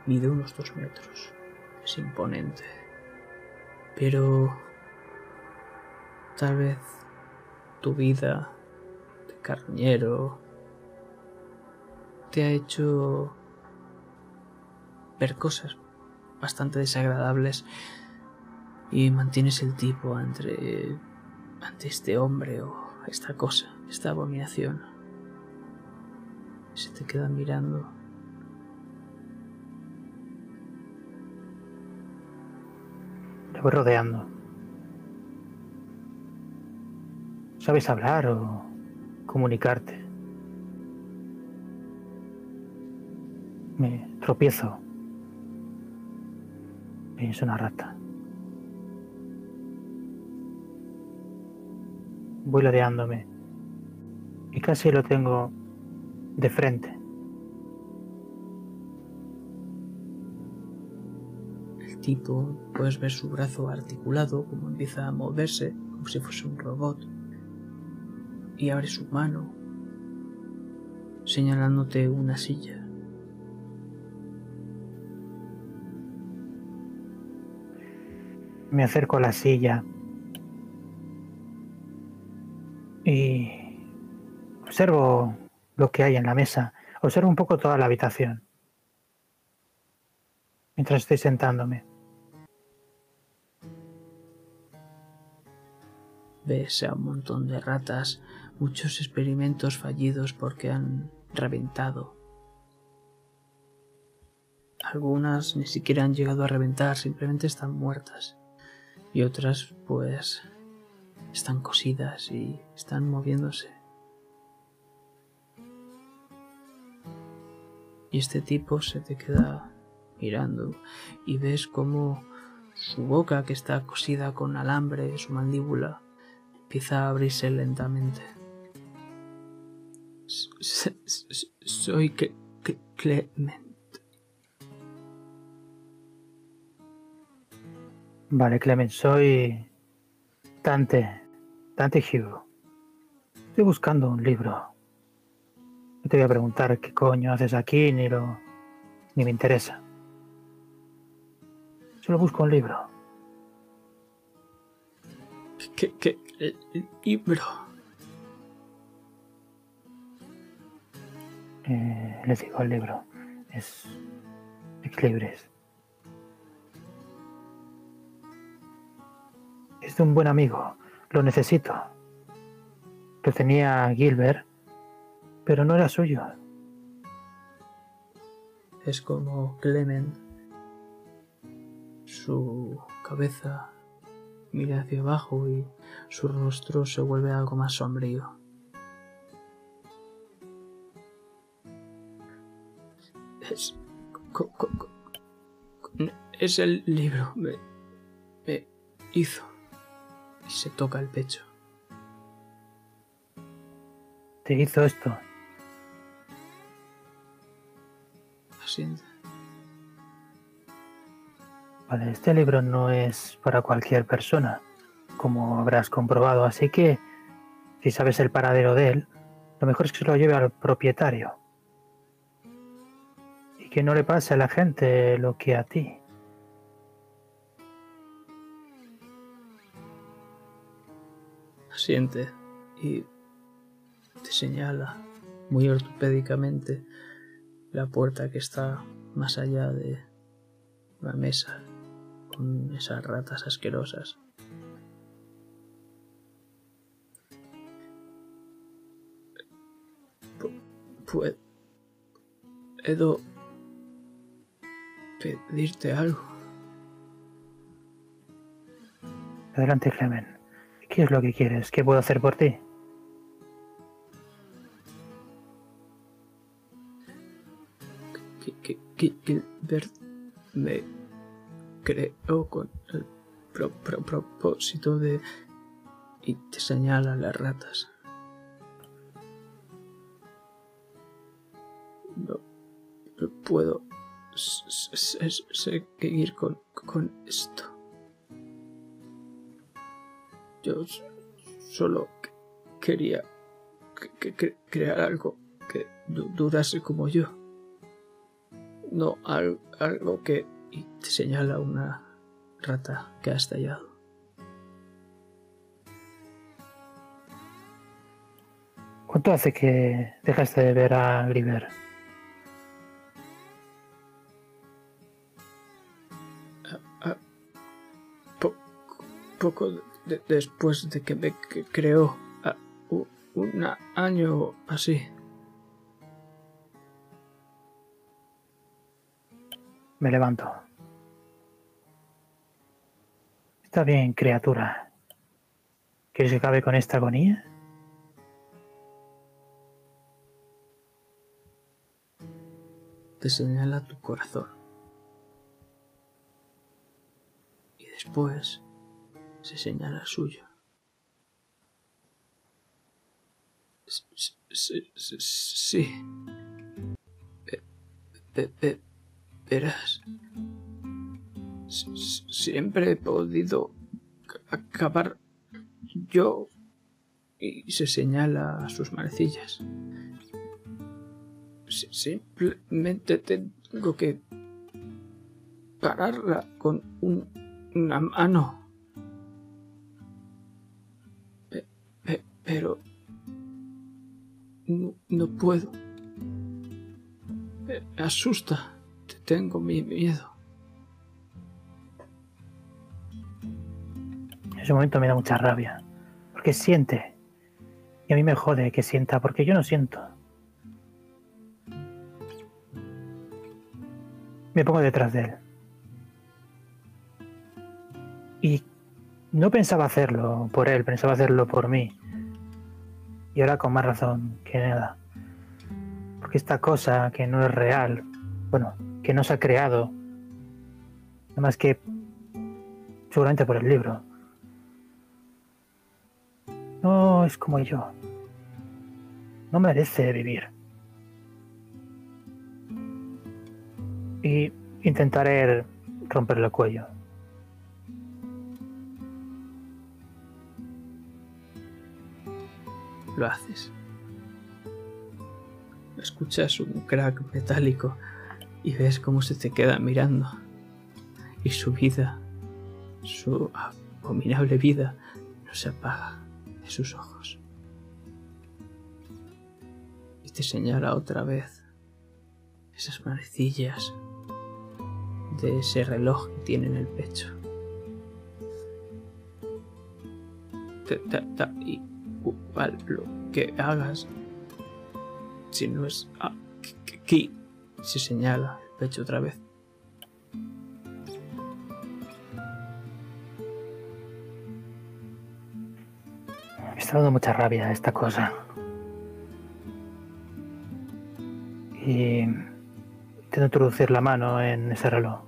mide unos dos metros. Es imponente. Pero tal vez tu vida de carñero te ha hecho ver cosas bastante desagradables y mantienes el tipo entre, ante este hombre o esta cosa, esta abominación. Se te queda mirando. Voy rodeando. ¿Sabes hablar o comunicarte? Me tropiezo es una rata. Voy ladeándome y casi lo tengo de frente. Tipo, puedes ver su brazo articulado, como empieza a moverse, como si fuese un robot, y abre su mano, señalándote una silla. Me acerco a la silla y observo lo que hay en la mesa. Observo un poco toda la habitación mientras estoy sentándome. Ves a un montón de ratas, muchos experimentos fallidos porque han reventado. Algunas ni siquiera han llegado a reventar, simplemente están muertas y otras pues están cosidas y están moviéndose. Y este tipo se te queda mirando y ves como su boca que está cosida con alambre, su mandíbula, empieza a abrirse lentamente. Soy Clement. Vale, Clement, soy Dante, Dante Hugo. Estoy buscando un libro. No te voy a preguntar qué coño haces aquí, ni lo. ni me interesa. Solo busco un libro. ¿Qué, qué libro? Eh, les digo el libro. Es. Ex Libres. Es de un buen amigo. Lo necesito. Lo tenía Gilbert, pero no era suyo. Es como Clement. Su cabeza mira hacia abajo y su rostro se vuelve algo más sombrío. Es, es el libro. Me, me hizo. Y se toca el pecho. ¿Te hizo esto? Lo siento. Vale, este libro no es para cualquier persona, como habrás comprobado, así que si sabes el paradero de él, lo mejor es que se lo lleve al propietario. Y que no le pase a la gente lo que a ti. Asiente y te señala muy ortopédicamente la puerta que está más allá de la mesa esas ratas asquerosas. Pu- ¿Puedo pedirte algo? Adelante, Clemen. ¿Qué es lo que quieres? ¿Qué puedo hacer por ti? que, que, que Gilbert me creó con el pro- pro- propósito de... y te señala las ratas. No, puedo seguir con, con esto. Yo solo que- quería que- que- que- crear algo que du- durase como yo no al- algo que y te señala una rata que ha estallado. ¿Cuánto hace que dejaste de ver a Griver? Ah, po- poco de- después de que me creó ah, un año así. Me levanto. Está bien, criatura. ¿Quieres que acabe con esta agonía? Te señala tu corazón. Y después se señala suyo. Sí. Ve- ve- Verás. Siempre he podido acabar yo. Y se señala a sus manecillas. Si- Simplemente tengo que pararla con un- una mano. Pe- pe- pero no, puedo. Me asusta. Te- Tengo mi miedo. Ese momento me da mucha rabia. Porque siente. Y a mí me jode que sienta, porque yo no siento. Me pongo detrás de él. Y no pensaba hacerlo por él, pensaba hacerlo por mí. Y ahora con más razón que nada. Porque esta cosa que no es real, bueno, que no se ha creado, nada más que seguramente por el libro, no es como yo. No merece vivir. Y intentaré romperle el cuello. Lo haces. Escuchas un crack metálico y ves cómo se te queda mirando. Y su vida, su abominable vida, no se apaga sus ojos. Y te señala otra vez esas manecillas de ese reloj que tiene en el pecho. Te- y lo que hagas, si no es aquí, se señala el pecho otra vez. Está dando mucha rabia esta cosa. Y intento introducir la mano en ese reloj.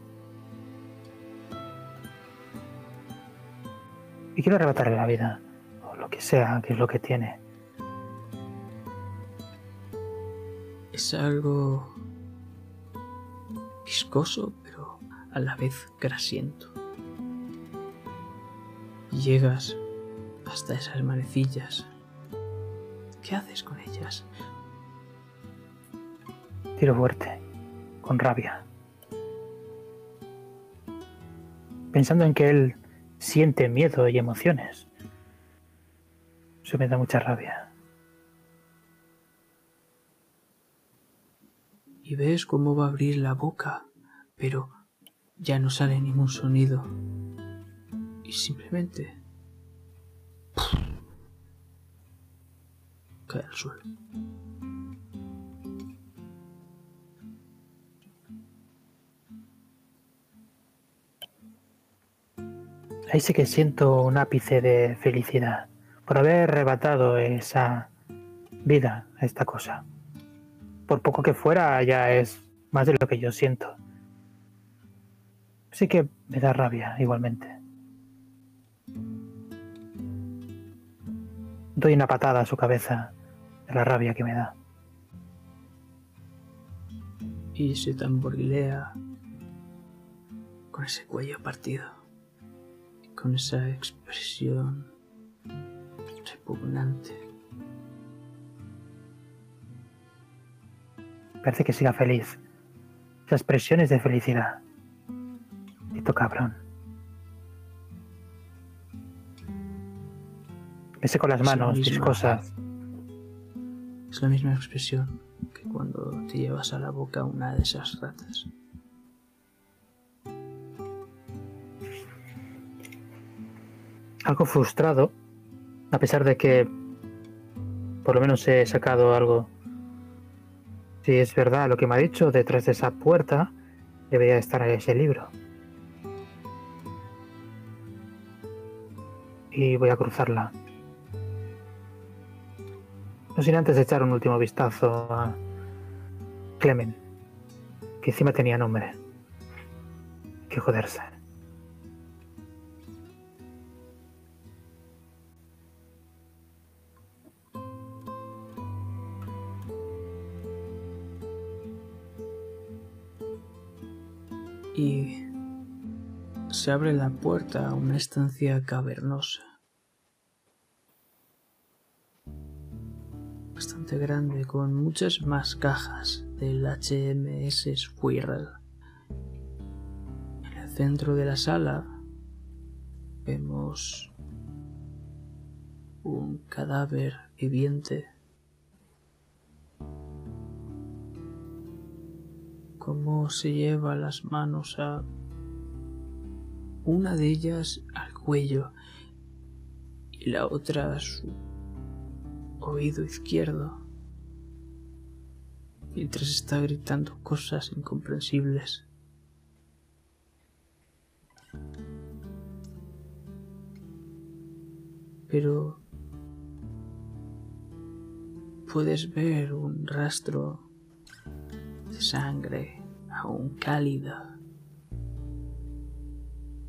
Y quiero arrebatarle la vida, o lo que sea, que es lo que tiene. Es algo viscoso, pero a la vez grasiento. Llegas hasta esas manecillas. ¿Qué haces con ellas? Tiro fuerte, con rabia. Pensando en que él siente miedo y emociones. Eso me da mucha rabia. Y ves cómo va a abrir la boca, pero ya no sale ningún sonido. Y simplemente cae al suelo. Ahí sí que siento un ápice de felicidad por haber arrebatado esa vida a esta cosa. Por poco que fuera, ya es más de lo que yo siento. Sí que me da rabia igualmente. Doy una patada a su cabeza de la rabia que me da. Y se tamborilea con ese cuello partido, con esa expresión repugnante. Parece que siga feliz. Esas expresiones de felicidad. Tito cabrón. Ese con las Es la manos, misma. viscosas. Es la misma expresión que cuando te llevas a la boca una de esas ratas. algo frustrado, a pesar de que por lo menos he sacado algo. Si es verdad lo que me ha dicho, detrás de esa puerta debería estar ese libro. Y voy a cruzarla. No sin antes echar un último vistazo a Clemen, que encima tenía nombre. Que joderse. Y se abre la puerta a una estancia cavernosa. Grande, con muchas más cajas del HMS Squirrel. En el centro de la sala vemos un cadáver viviente cómo se lleva las manos a una de ellas al cuello y la otra a su oído izquierdo mientras está gritando cosas incomprensibles. Pero puedes ver un rastro de sangre aún cálida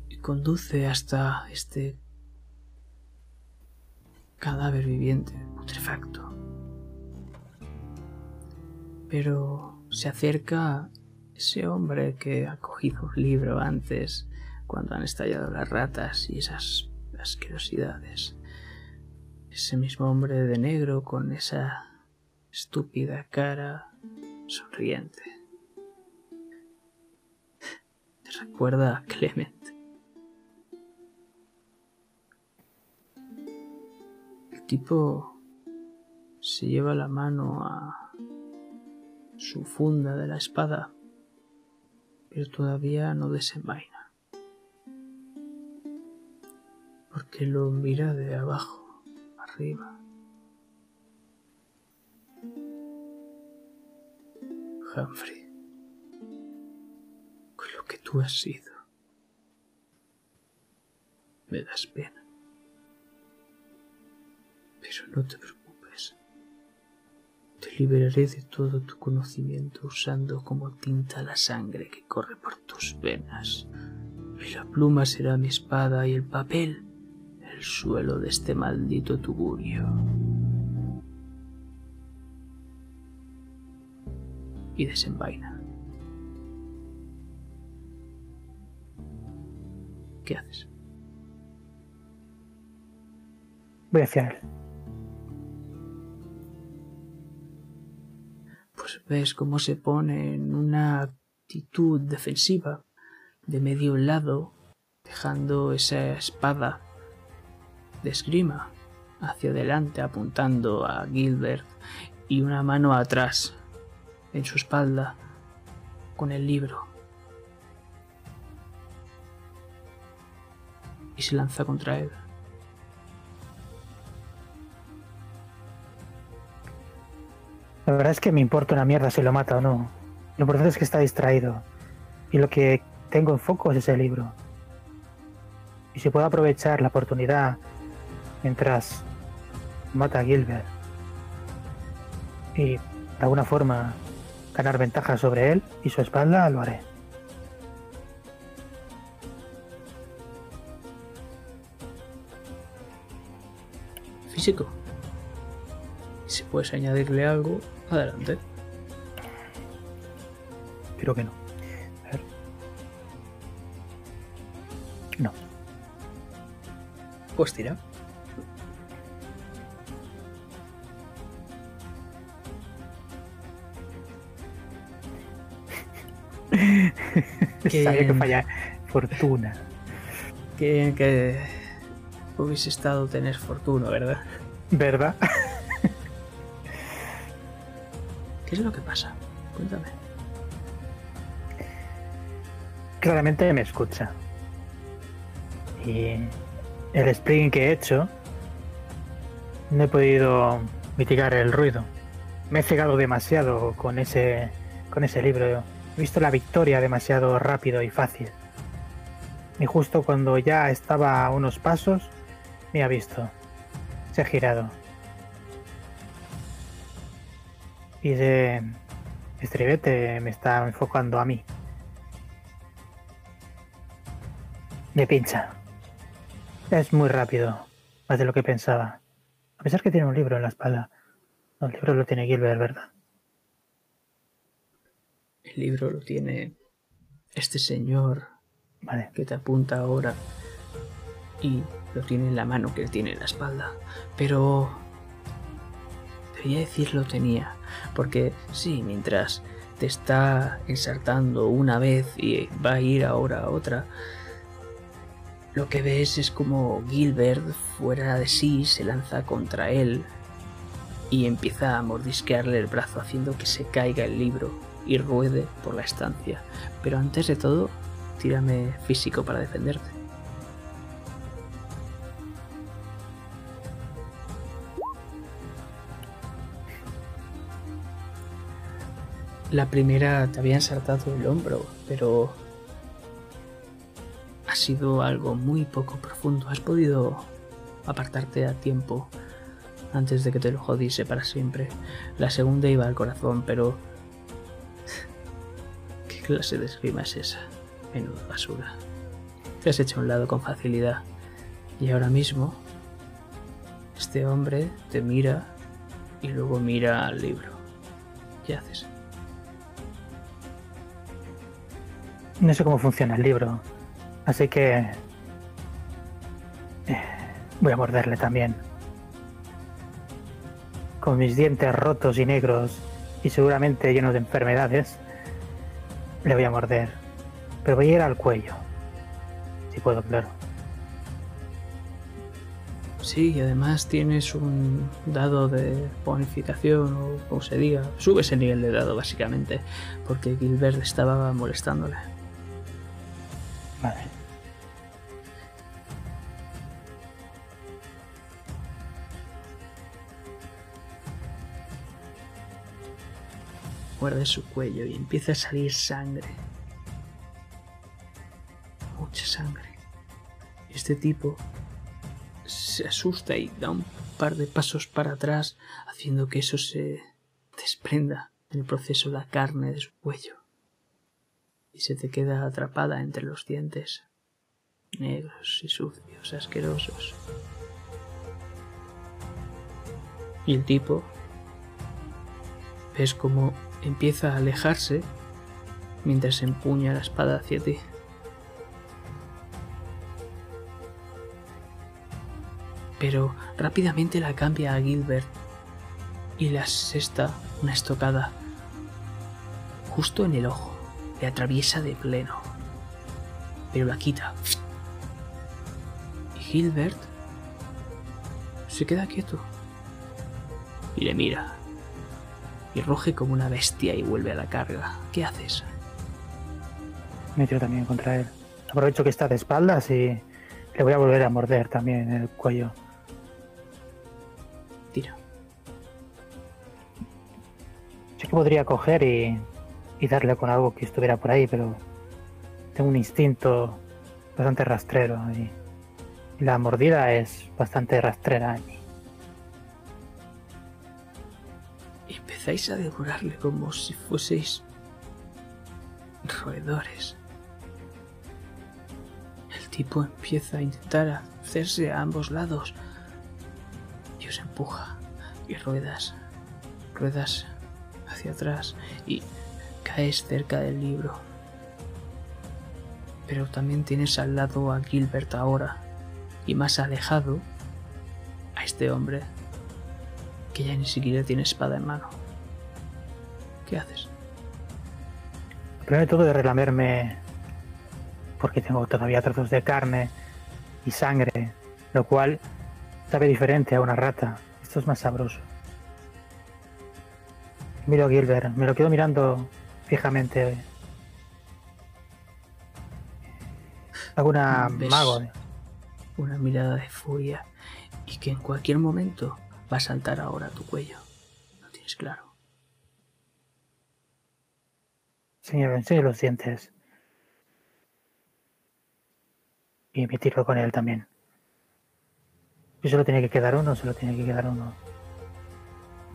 y conduce hasta este cadáver viviente putrefacto. Pero se acerca ese hombre que ha cogido un libro antes cuando han estallado las ratas y esas asquerosidades. Ese mismo hombre de negro con esa estúpida cara sonriente. Te recuerda a Clement. El tipo se lleva la mano a su funda de la espada, pero todavía no desenvaina. Porque lo mira de abajo arriba. Humphrey, con lo que tú has sido, me das pena. Pero no te preocupes liberaré de todo tu conocimiento usando como tinta la sangre que corre por tus venas. Y la pluma será mi espada y el papel el suelo de este maldito tugurio. Y desenvaina. ¿Qué haces? Voy hacia él. Pues ves cómo se pone en una actitud defensiva de medio lado, dejando esa espada de esgrima hacia adelante apuntando a Gilbert y una mano atrás en su espalda con el libro. Y se lanza contra él. La verdad es que me importa una mierda si lo mata o no. Lo importante es que está distraído. Y lo que tengo en foco es ese libro. Y si puedo aprovechar la oportunidad mientras mata a Gilbert y de alguna forma ganar ventaja sobre él y su espalda, lo haré. Físico. Si puedes añadirle algo, adelante. Creo que no. A ver. No. Pues tira. Que- Sabía que falla. Fortuna. Que, que hubiese estado tener fortuna, ¿verdad? ¿Verdad? ¿Qué es lo que pasa? Cuéntame. Claramente me escucha. Y el sprint que he hecho no he podido mitigar el ruido. Me he cegado demasiado con ese con ese libro. He visto la victoria demasiado rápido y fácil. Y justo cuando ya estaba a unos pasos, me ha visto. Se ha girado. Y ese estribete me está enfocando a mí. Me pincha. Es muy rápido, más de lo que pensaba. A pesar que tiene un libro en la espalda. No, el libro lo tiene Gilbert, ¿verdad? El libro lo tiene este señor Vale. que te apunta ahora y lo tiene en la mano que él tiene en la espalda. Pero debería decir lo tenía, porque sí, mientras te está ensartando una vez y va a ir ahora a otra, lo que ves es como Gilbert fuera de sí se lanza contra él y empieza a mordisquearle el brazo haciendo que se caiga el libro y ruede por la estancia. Pero antes de todo, tírame físico para defenderte. La primera te había ensartado el hombro, pero ha sido algo muy poco profundo. Has podido apartarte a tiempo antes de que te lo jodiese para siempre. La segunda iba al corazón, pero... ¿Qué clase de esgrima es esa? Menuda basura. Te has hecho a un lado con facilidad. Y ahora mismo, este hombre te mira y luego mira al libro. ¿Qué haces? No sé cómo funciona el libro. Así que... eh, voy a morderle también. Con mis dientes rotos y negros y seguramente llenos de enfermedades, le voy a morder. Pero voy a ir al cuello. Si puedo, claro. Sí, y además tienes un dado de bonificación o como se diga. Subes el nivel de dado básicamente porque Gilbert estaba molestándole. Vale. Muerde su cuello y empieza a salir sangre. Mucha sangre. Este tipo se asusta y da un par de pasos para atrás, haciendo que eso se desprenda en el proceso la carne de su cuello. Y se te queda atrapada entre los dientes, negros y sucios, asquerosos. Y el tipo ves como empieza a alejarse mientras empuña la espada hacia ti. pero rápidamente la cambia a Gilbert y le asesta una estocada justo en el ojo. Le atraviesa de pleno, pero la quita. Y Gilbert se queda quieto y le mira. Y roge como una bestia y vuelve a la carga. ¿Qué haces? Me tiro también contra él. Aprovecho que está de espaldas y le voy a volver a morder también en el cuello. Tira. Sé que podría coger y, y darle con algo que estuviera por ahí, pero tengo un instinto bastante rastrero y, la mordida es bastante rastrera. Y empezáis a devorarle como si fueseis roedores. El tipo empieza a intentar hacerse a ambos lados y os empuja y ruedas, ruedas hacia atrás y caes cerca del libro. Pero también tienes al lado a Gilbert ahora y más alejado a este hombre que ya ni siquiera tiene espada en mano. ¿Qué haces? Primero todo de relamerme porque tengo todavía trozos de carne y sangre, lo cual sabe diferente a una rata. Esto es más sabroso. Miro a Gilbert, me lo quedo mirando fijamente. Alguna ¿Ves? mago. Una mirada de furia y que en cualquier momento va a saltar ahora a tu cuello. ¿Lo tienes claro? Señor, enseñe los dientes. Y me tiro con él también. Si solo tiene que quedar uno, solo tiene que quedar uno.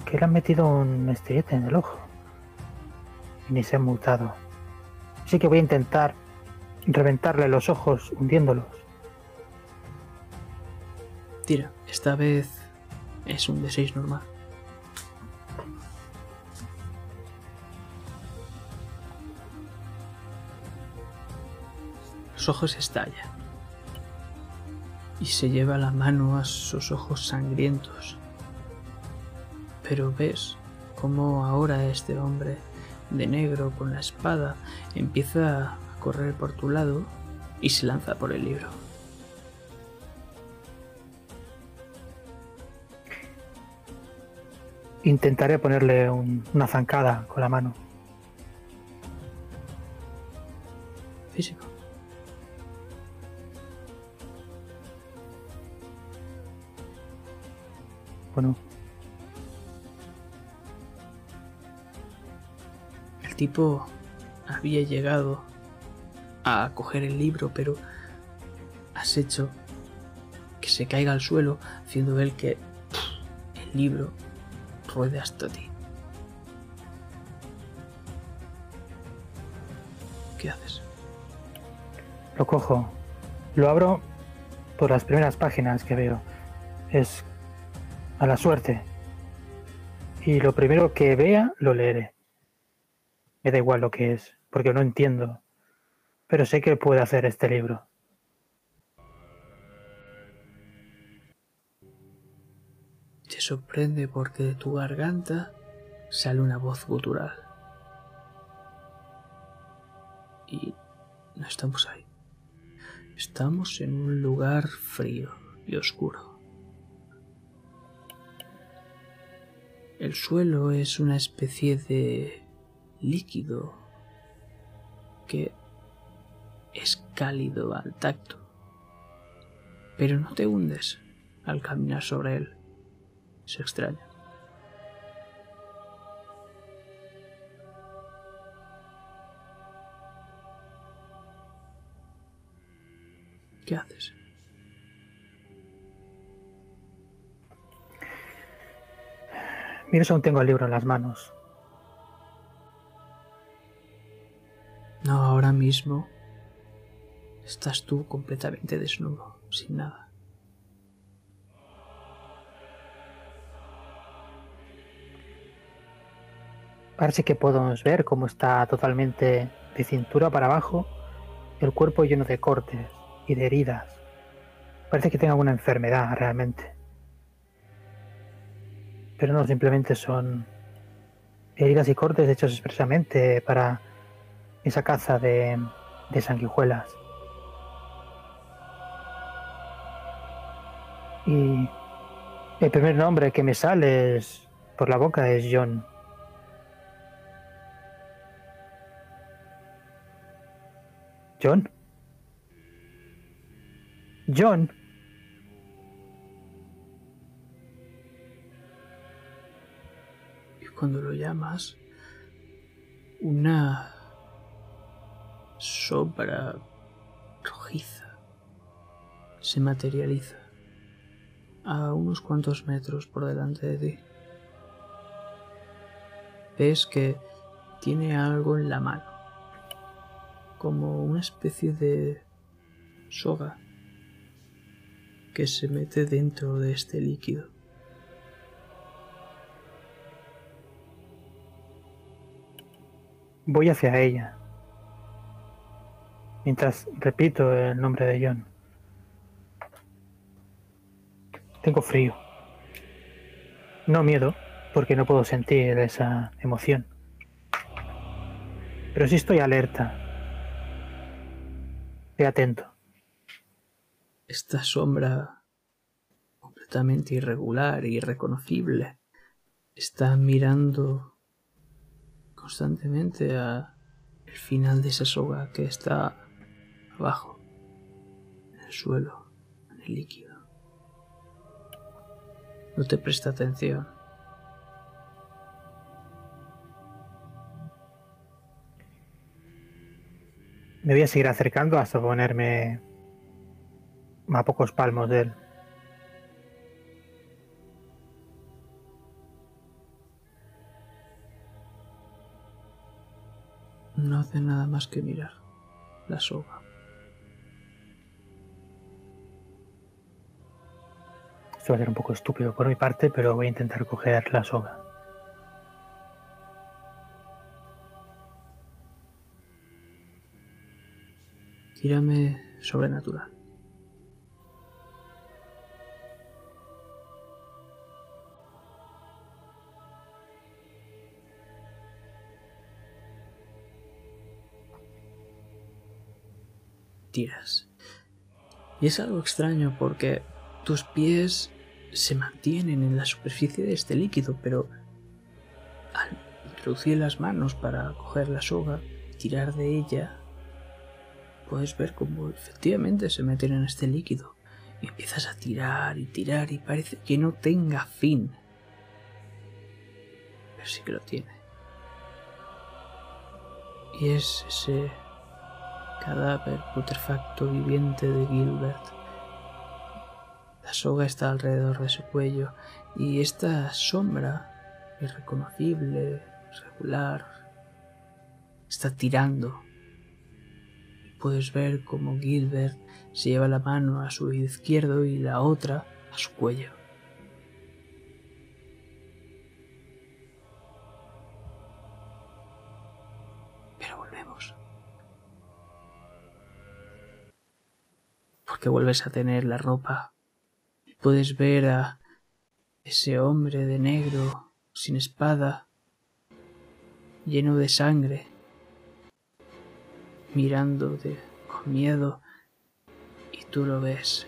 Que le han metido un estillete en el ojo. Ni se ha mutado. Así que voy a intentar reventarle los ojos hundiéndolos. Tira, esta vez es un D6 normal. Los ojos estallan. Y se lleva la mano a sus ojos sangrientos. Pero ves cómo ahora este hombre de negro con la espada empieza a correr por tu lado y se lanza por el libro. Intentaré ponerle un- una zancada con la mano. Físico. Bueno, El tipo había llegado a coger el libro, pero has hecho que se caiga al suelo, haciendo él que el libro ruede hasta ti. ¿Qué haces? lo cojo. Lo abro por las primeras páginas que veo. Es a la suerte. Y lo primero que vea, lo leeré. Me da igual lo que es, porque no entiendo. Pero sé que puede hacer este libro. Te sorprende porque de tu garganta sale una voz gutural. Y no estamos ahí. Estamos en un lugar frío y oscuro. El suelo es una especie de líquido que es cálido al tacto, pero no te hundes al caminar sobre él. Es extraño. ¿Qué haces? Mira, aún tengo el libro en las manos. No, ahora mismo estás tú completamente desnudo, sin nada. Parece que podemos ver cómo está totalmente de cintura para abajo, el cuerpo lleno de cortes y de heridas. Parece que tenga alguna enfermedad realmente. Pero no, simplemente son heridas y cortes hechos expresamente para esa caza de, de sanguijuelas. Y el primer nombre que me sale por la boca es John. John. John. Y cuando lo llamas, una sombra rojiza se materializa a unos cuantos metros por delante de ti. Ves que tiene algo en la mano, como una especie de soga que se mete dentro de este líquido. Voy hacia ella, mientras repito el nombre de John. Tengo frío. No miedo, porque no puedo sentir esa emoción. Pero sí estoy alerta. Estoy atento. Esta sombra completamente irregular e irreconocible está mirando constantemente a el final de esa soga que está abajo, en el suelo, en el líquido. No te presta atención. Me voy a seguir acercando hasta ponerme a pocos palmos de él. No hace nada más que mirar la soga. Esto va a ser un poco estúpido por mi parte, pero voy a intentar coger la soga. Tírame sobrenatural. Tiras. Y es algo extraño porque tus pies se mantienen en la superficie de este líquido, pero al introducir las manos para coger la soga tirar de ella, puedes ver cómo efectivamente se meten en este líquido. Y empiezas a tirar y tirar y parece que no tenga fin. Pero sí que lo tiene. Y es ese cadáver putrefacto viviente de Gilbert. La soga está alrededor de su cuello y esta sombra irreconocible, regular, está tirando puedes ver cómo Gilbert se lleva la mano a su izquierdo y la otra a su cuello. Pero volvemos. Porque vuelves a tener la ropa puedes ver a ese hombre de negro, sin espada, lleno de sangre, mirándote con miedo y tú lo ves.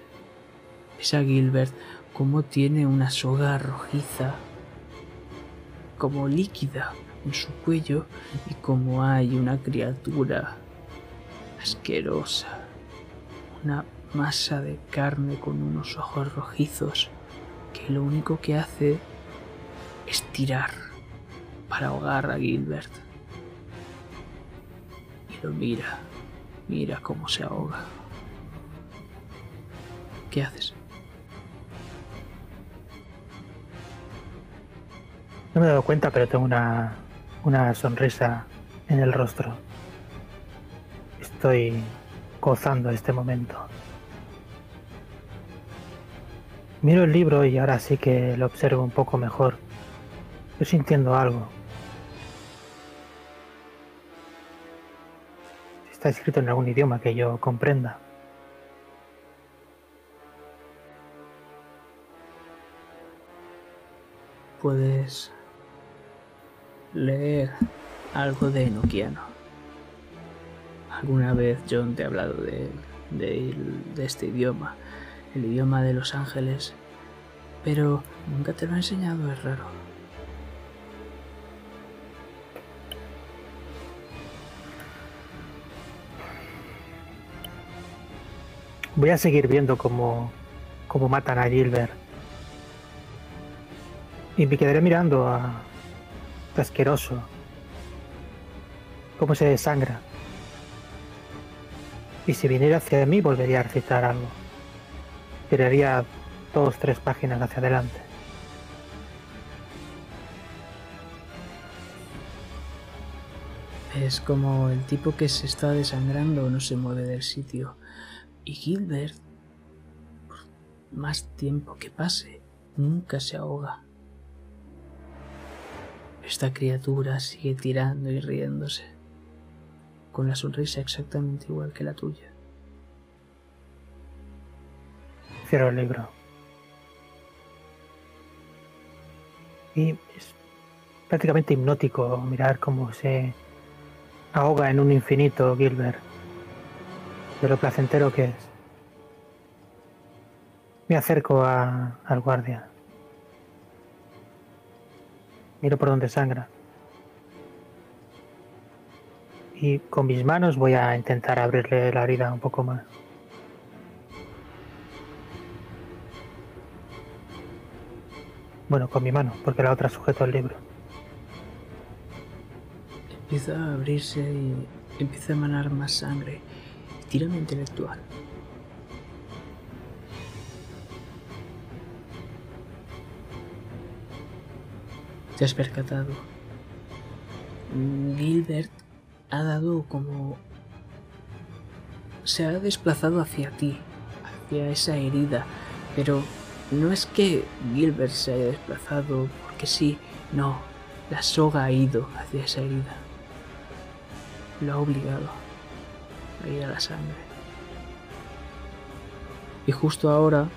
Ves a Gilbert como tiene una soga rojiza, como líquida en su cuello y como hay una criatura asquerosa, una masa de carne con unos ojos rojizos que lo único que hace es tirar para ahogar a Gilbert mira, mira cómo se ahoga. ¿Qué haces? No me he dado cuenta, pero tengo una, una sonrisa en el rostro. Estoy gozando este momento. Miro el libro y ahora sí que lo observo un poco mejor. Estoy sintiendo algo. Está escrito en algún idioma que yo comprenda. puedes leer algo de Enoquiano. Alguna vez John te ha hablado de, de, de este idioma, el idioma de los ángeles, pero nunca te lo ha enseñado, es raro. Voy a seguir viendo cómo, cómo matan a Gilbert. Y me quedaré mirando a este asqueroso. Cómo se desangra. Y si viniera hacia mí volvería a recitar algo. Tiraría dos, tres páginas hacia adelante. Es como el tipo que se está desangrando no se mueve del sitio. Y Gilbert, por más tiempo que pase, nunca se ahoga. Esta criatura sigue tirando y riéndose, con la sonrisa exactamente igual que la tuya. Cierro el libro. Y es prácticamente hipnótico mirar cómo se ahoga en un infinito Gilbert, de lo placentero que es. Me acerco a- al guardia. Miro por donde sangra. Y con mis manos voy a intentar abrirle la herida un poco más. Bueno, con mi mano, porque la otra sujeto el libro. Empieza a abrirse y empieza a emanar más sangre. Tírame intelectual. Te has percatado. Gilbert ha dado como... Se ha desplazado hacia ti, hacia esa herida, pero no es que Gilbert se haya desplazado porque sí, no, la soga ha ido hacia esa herida. Lo ha obligado a ir a la sangre. Y justo ahora,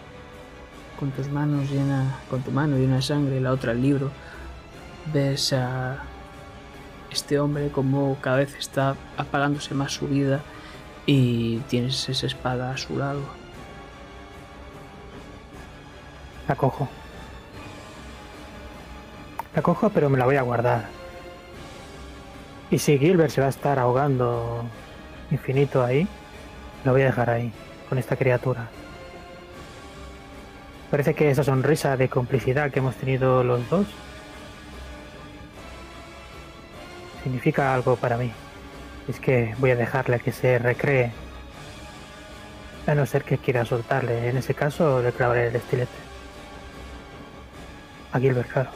con tus manos llenas, con tu mano llena de sangre y la otra el libro, ves a este hombre como cada vez está apagándose más su vida y tienes esa espada a su lado. La cojo. La cojo, pero me la voy a guardar. Y si Gilbert se va a estar ahogando infinito ahí, lo voy a dejar ahí, con esta criatura. Parece que esa sonrisa de complicidad que hemos tenido los dos significa algo para mí. Es que voy a dejarle que se recree. A no ser que quiera soltarle. En ese caso le clavaré el estilete. A Gilbert, claro.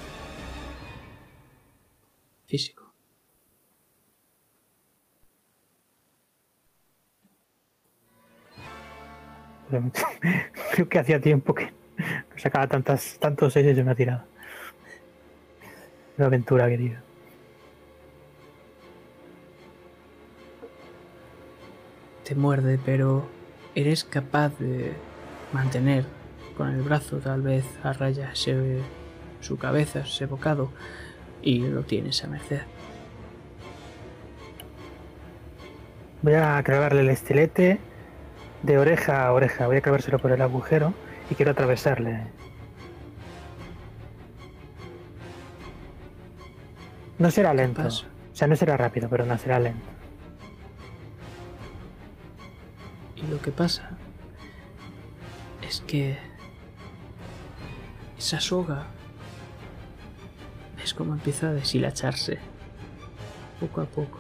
Físico. Creo que hacía tiempo que no sacaba tantas, tantos seis de una tirada. Una aventura, querido. Te muerde, pero eres capaz de mantener con el brazo tal vez a raya ese- su cabeza, ese bocado, y lo tienes a merced. Voy a clavarle el estilete de oreja a oreja. Voy a clavárselo por el agujero y quiero atravesarle. No será lento. O sea, no será rápido, pero no será lento. Y lo que pasa es que esa soga es como empieza a deshilacharse poco a poco.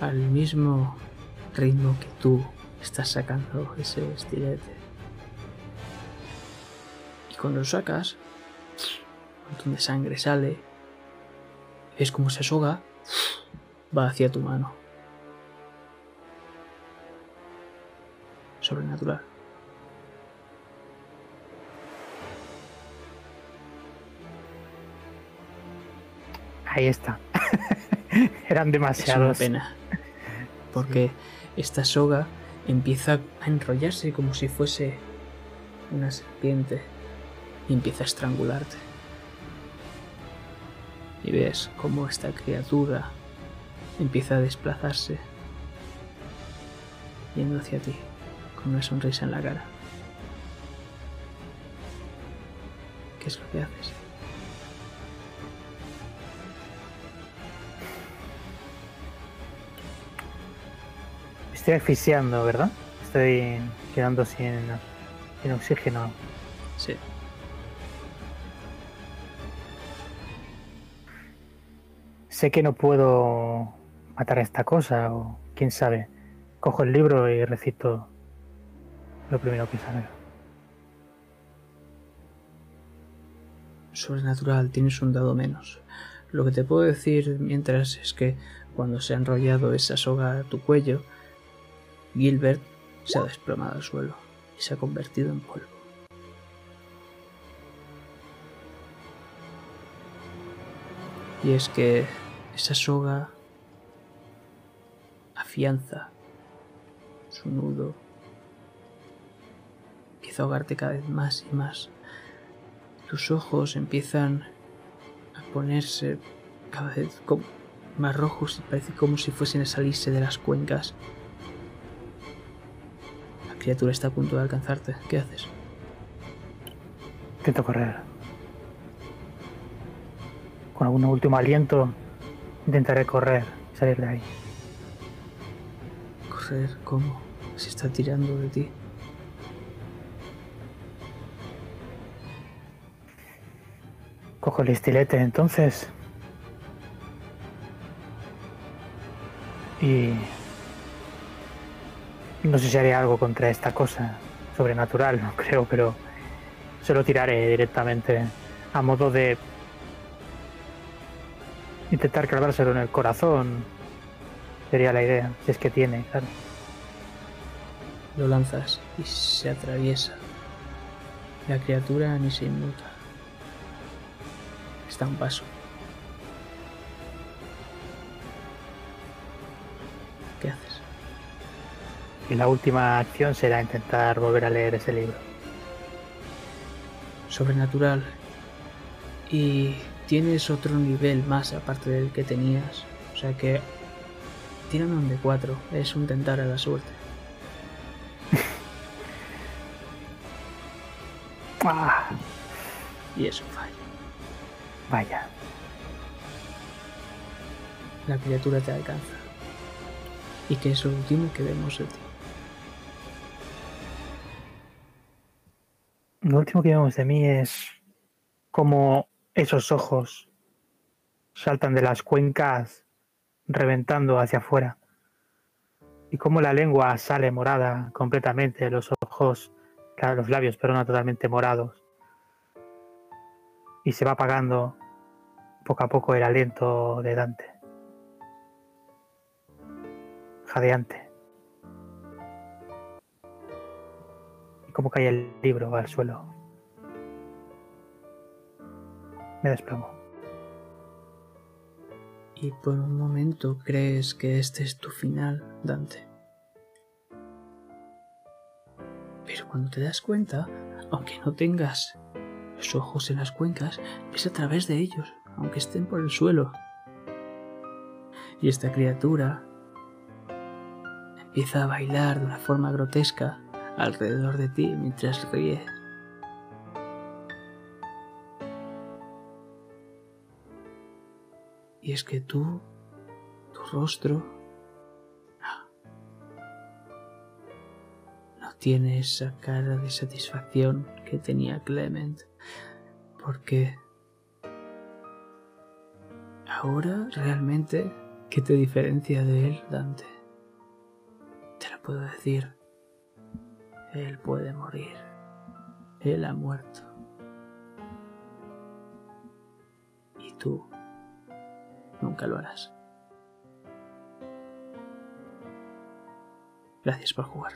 Al mismo ritmo que tú estás sacando ese estilete. Y cuando lo sacas, un montón de sangre sale. Es como esa soga va hacia tu mano. sobrenatural. Ahí está. Eran Es una demasiados. pena. Porque esta soga empieza a enrollarse como si fuese una serpiente. y empieza a estrangularte. Y ves cómo esta criatura empieza a desplazarse, yendo hacia ti, con una sonrisa en la cara. ¿Qué es lo que haces? Estoy asfixiando, ¿verdad? Estoy quedando sin, sin oxígeno. Sí. Sé que no puedo matar a esta cosa, o quién sabe. Cojo el libro y recito lo primero que sale. Sobrenatural, tienes un dado menos. Lo que te puedo decir mientras es que cuando se ha enrollado esa soga a tu cuello, Gilbert se ha desplomado al suelo y se ha convertido en polvo. Y es que esa soga afianza su nudo, empieza a ahogarte cada vez más y más. Tus ojos empiezan a ponerse cada vez más rojos y parece como si fuesen a salirse de las cuencas. Criatura está a punto de alcanzarte. ¿Qué haces? Intento correr. Con algún último aliento intentaré correr y salir de ahí. ¿Correr? ¿Cómo? Se está tirando de ti. Cojo el estilete entonces. Y... No sé si haré algo contra esta cosa sobrenatural, no creo, pero se lo tiraré directamente a modo de intentar clavárselo en el corazón. Sería la idea, si es que tiene, claro. Lo lanzas y se atraviesa. La criatura ni se inmuta. Está un paso. Y la última acción será intentar volver a leer ese libro. Sobrenatural. Y tienes otro nivel más aparte del que tenías. O sea que tiran un de 4. Es un tentar a la suerte. ¡Ah! Y es un fallo. Vaya. La criatura te alcanza. Y que es lo último que vemos de ti. Lo último que vemos de mí es cómo esos ojos saltan de las cuencas reventando hacia afuera. Y cómo la lengua sale morada completamente, los ojos, los labios, perdona, totalmente morados. Y se va apagando poco a poco el aliento de Dante. Jadeante. Cómo el libro al suelo. Me desplomo. Y por un momento crees que este es tu final, Dante. Pero cuando te das cuenta, aunque no tengas los ojos en las cuencas, ves a través de ellos, aunque estén por el suelo. Y esta criatura empieza a bailar de una forma grotesca alrededor de ti mientras ríe. Y es que tú, tu rostro, no, no tiene esa cara de satisfacción que tenía Clement, porque ahora realmente, ¿qué te diferencia de él, Dante? Te lo puedo decir, él puede morir, él ha muerto. Y tú nunca lo harás. Gracias por jugar.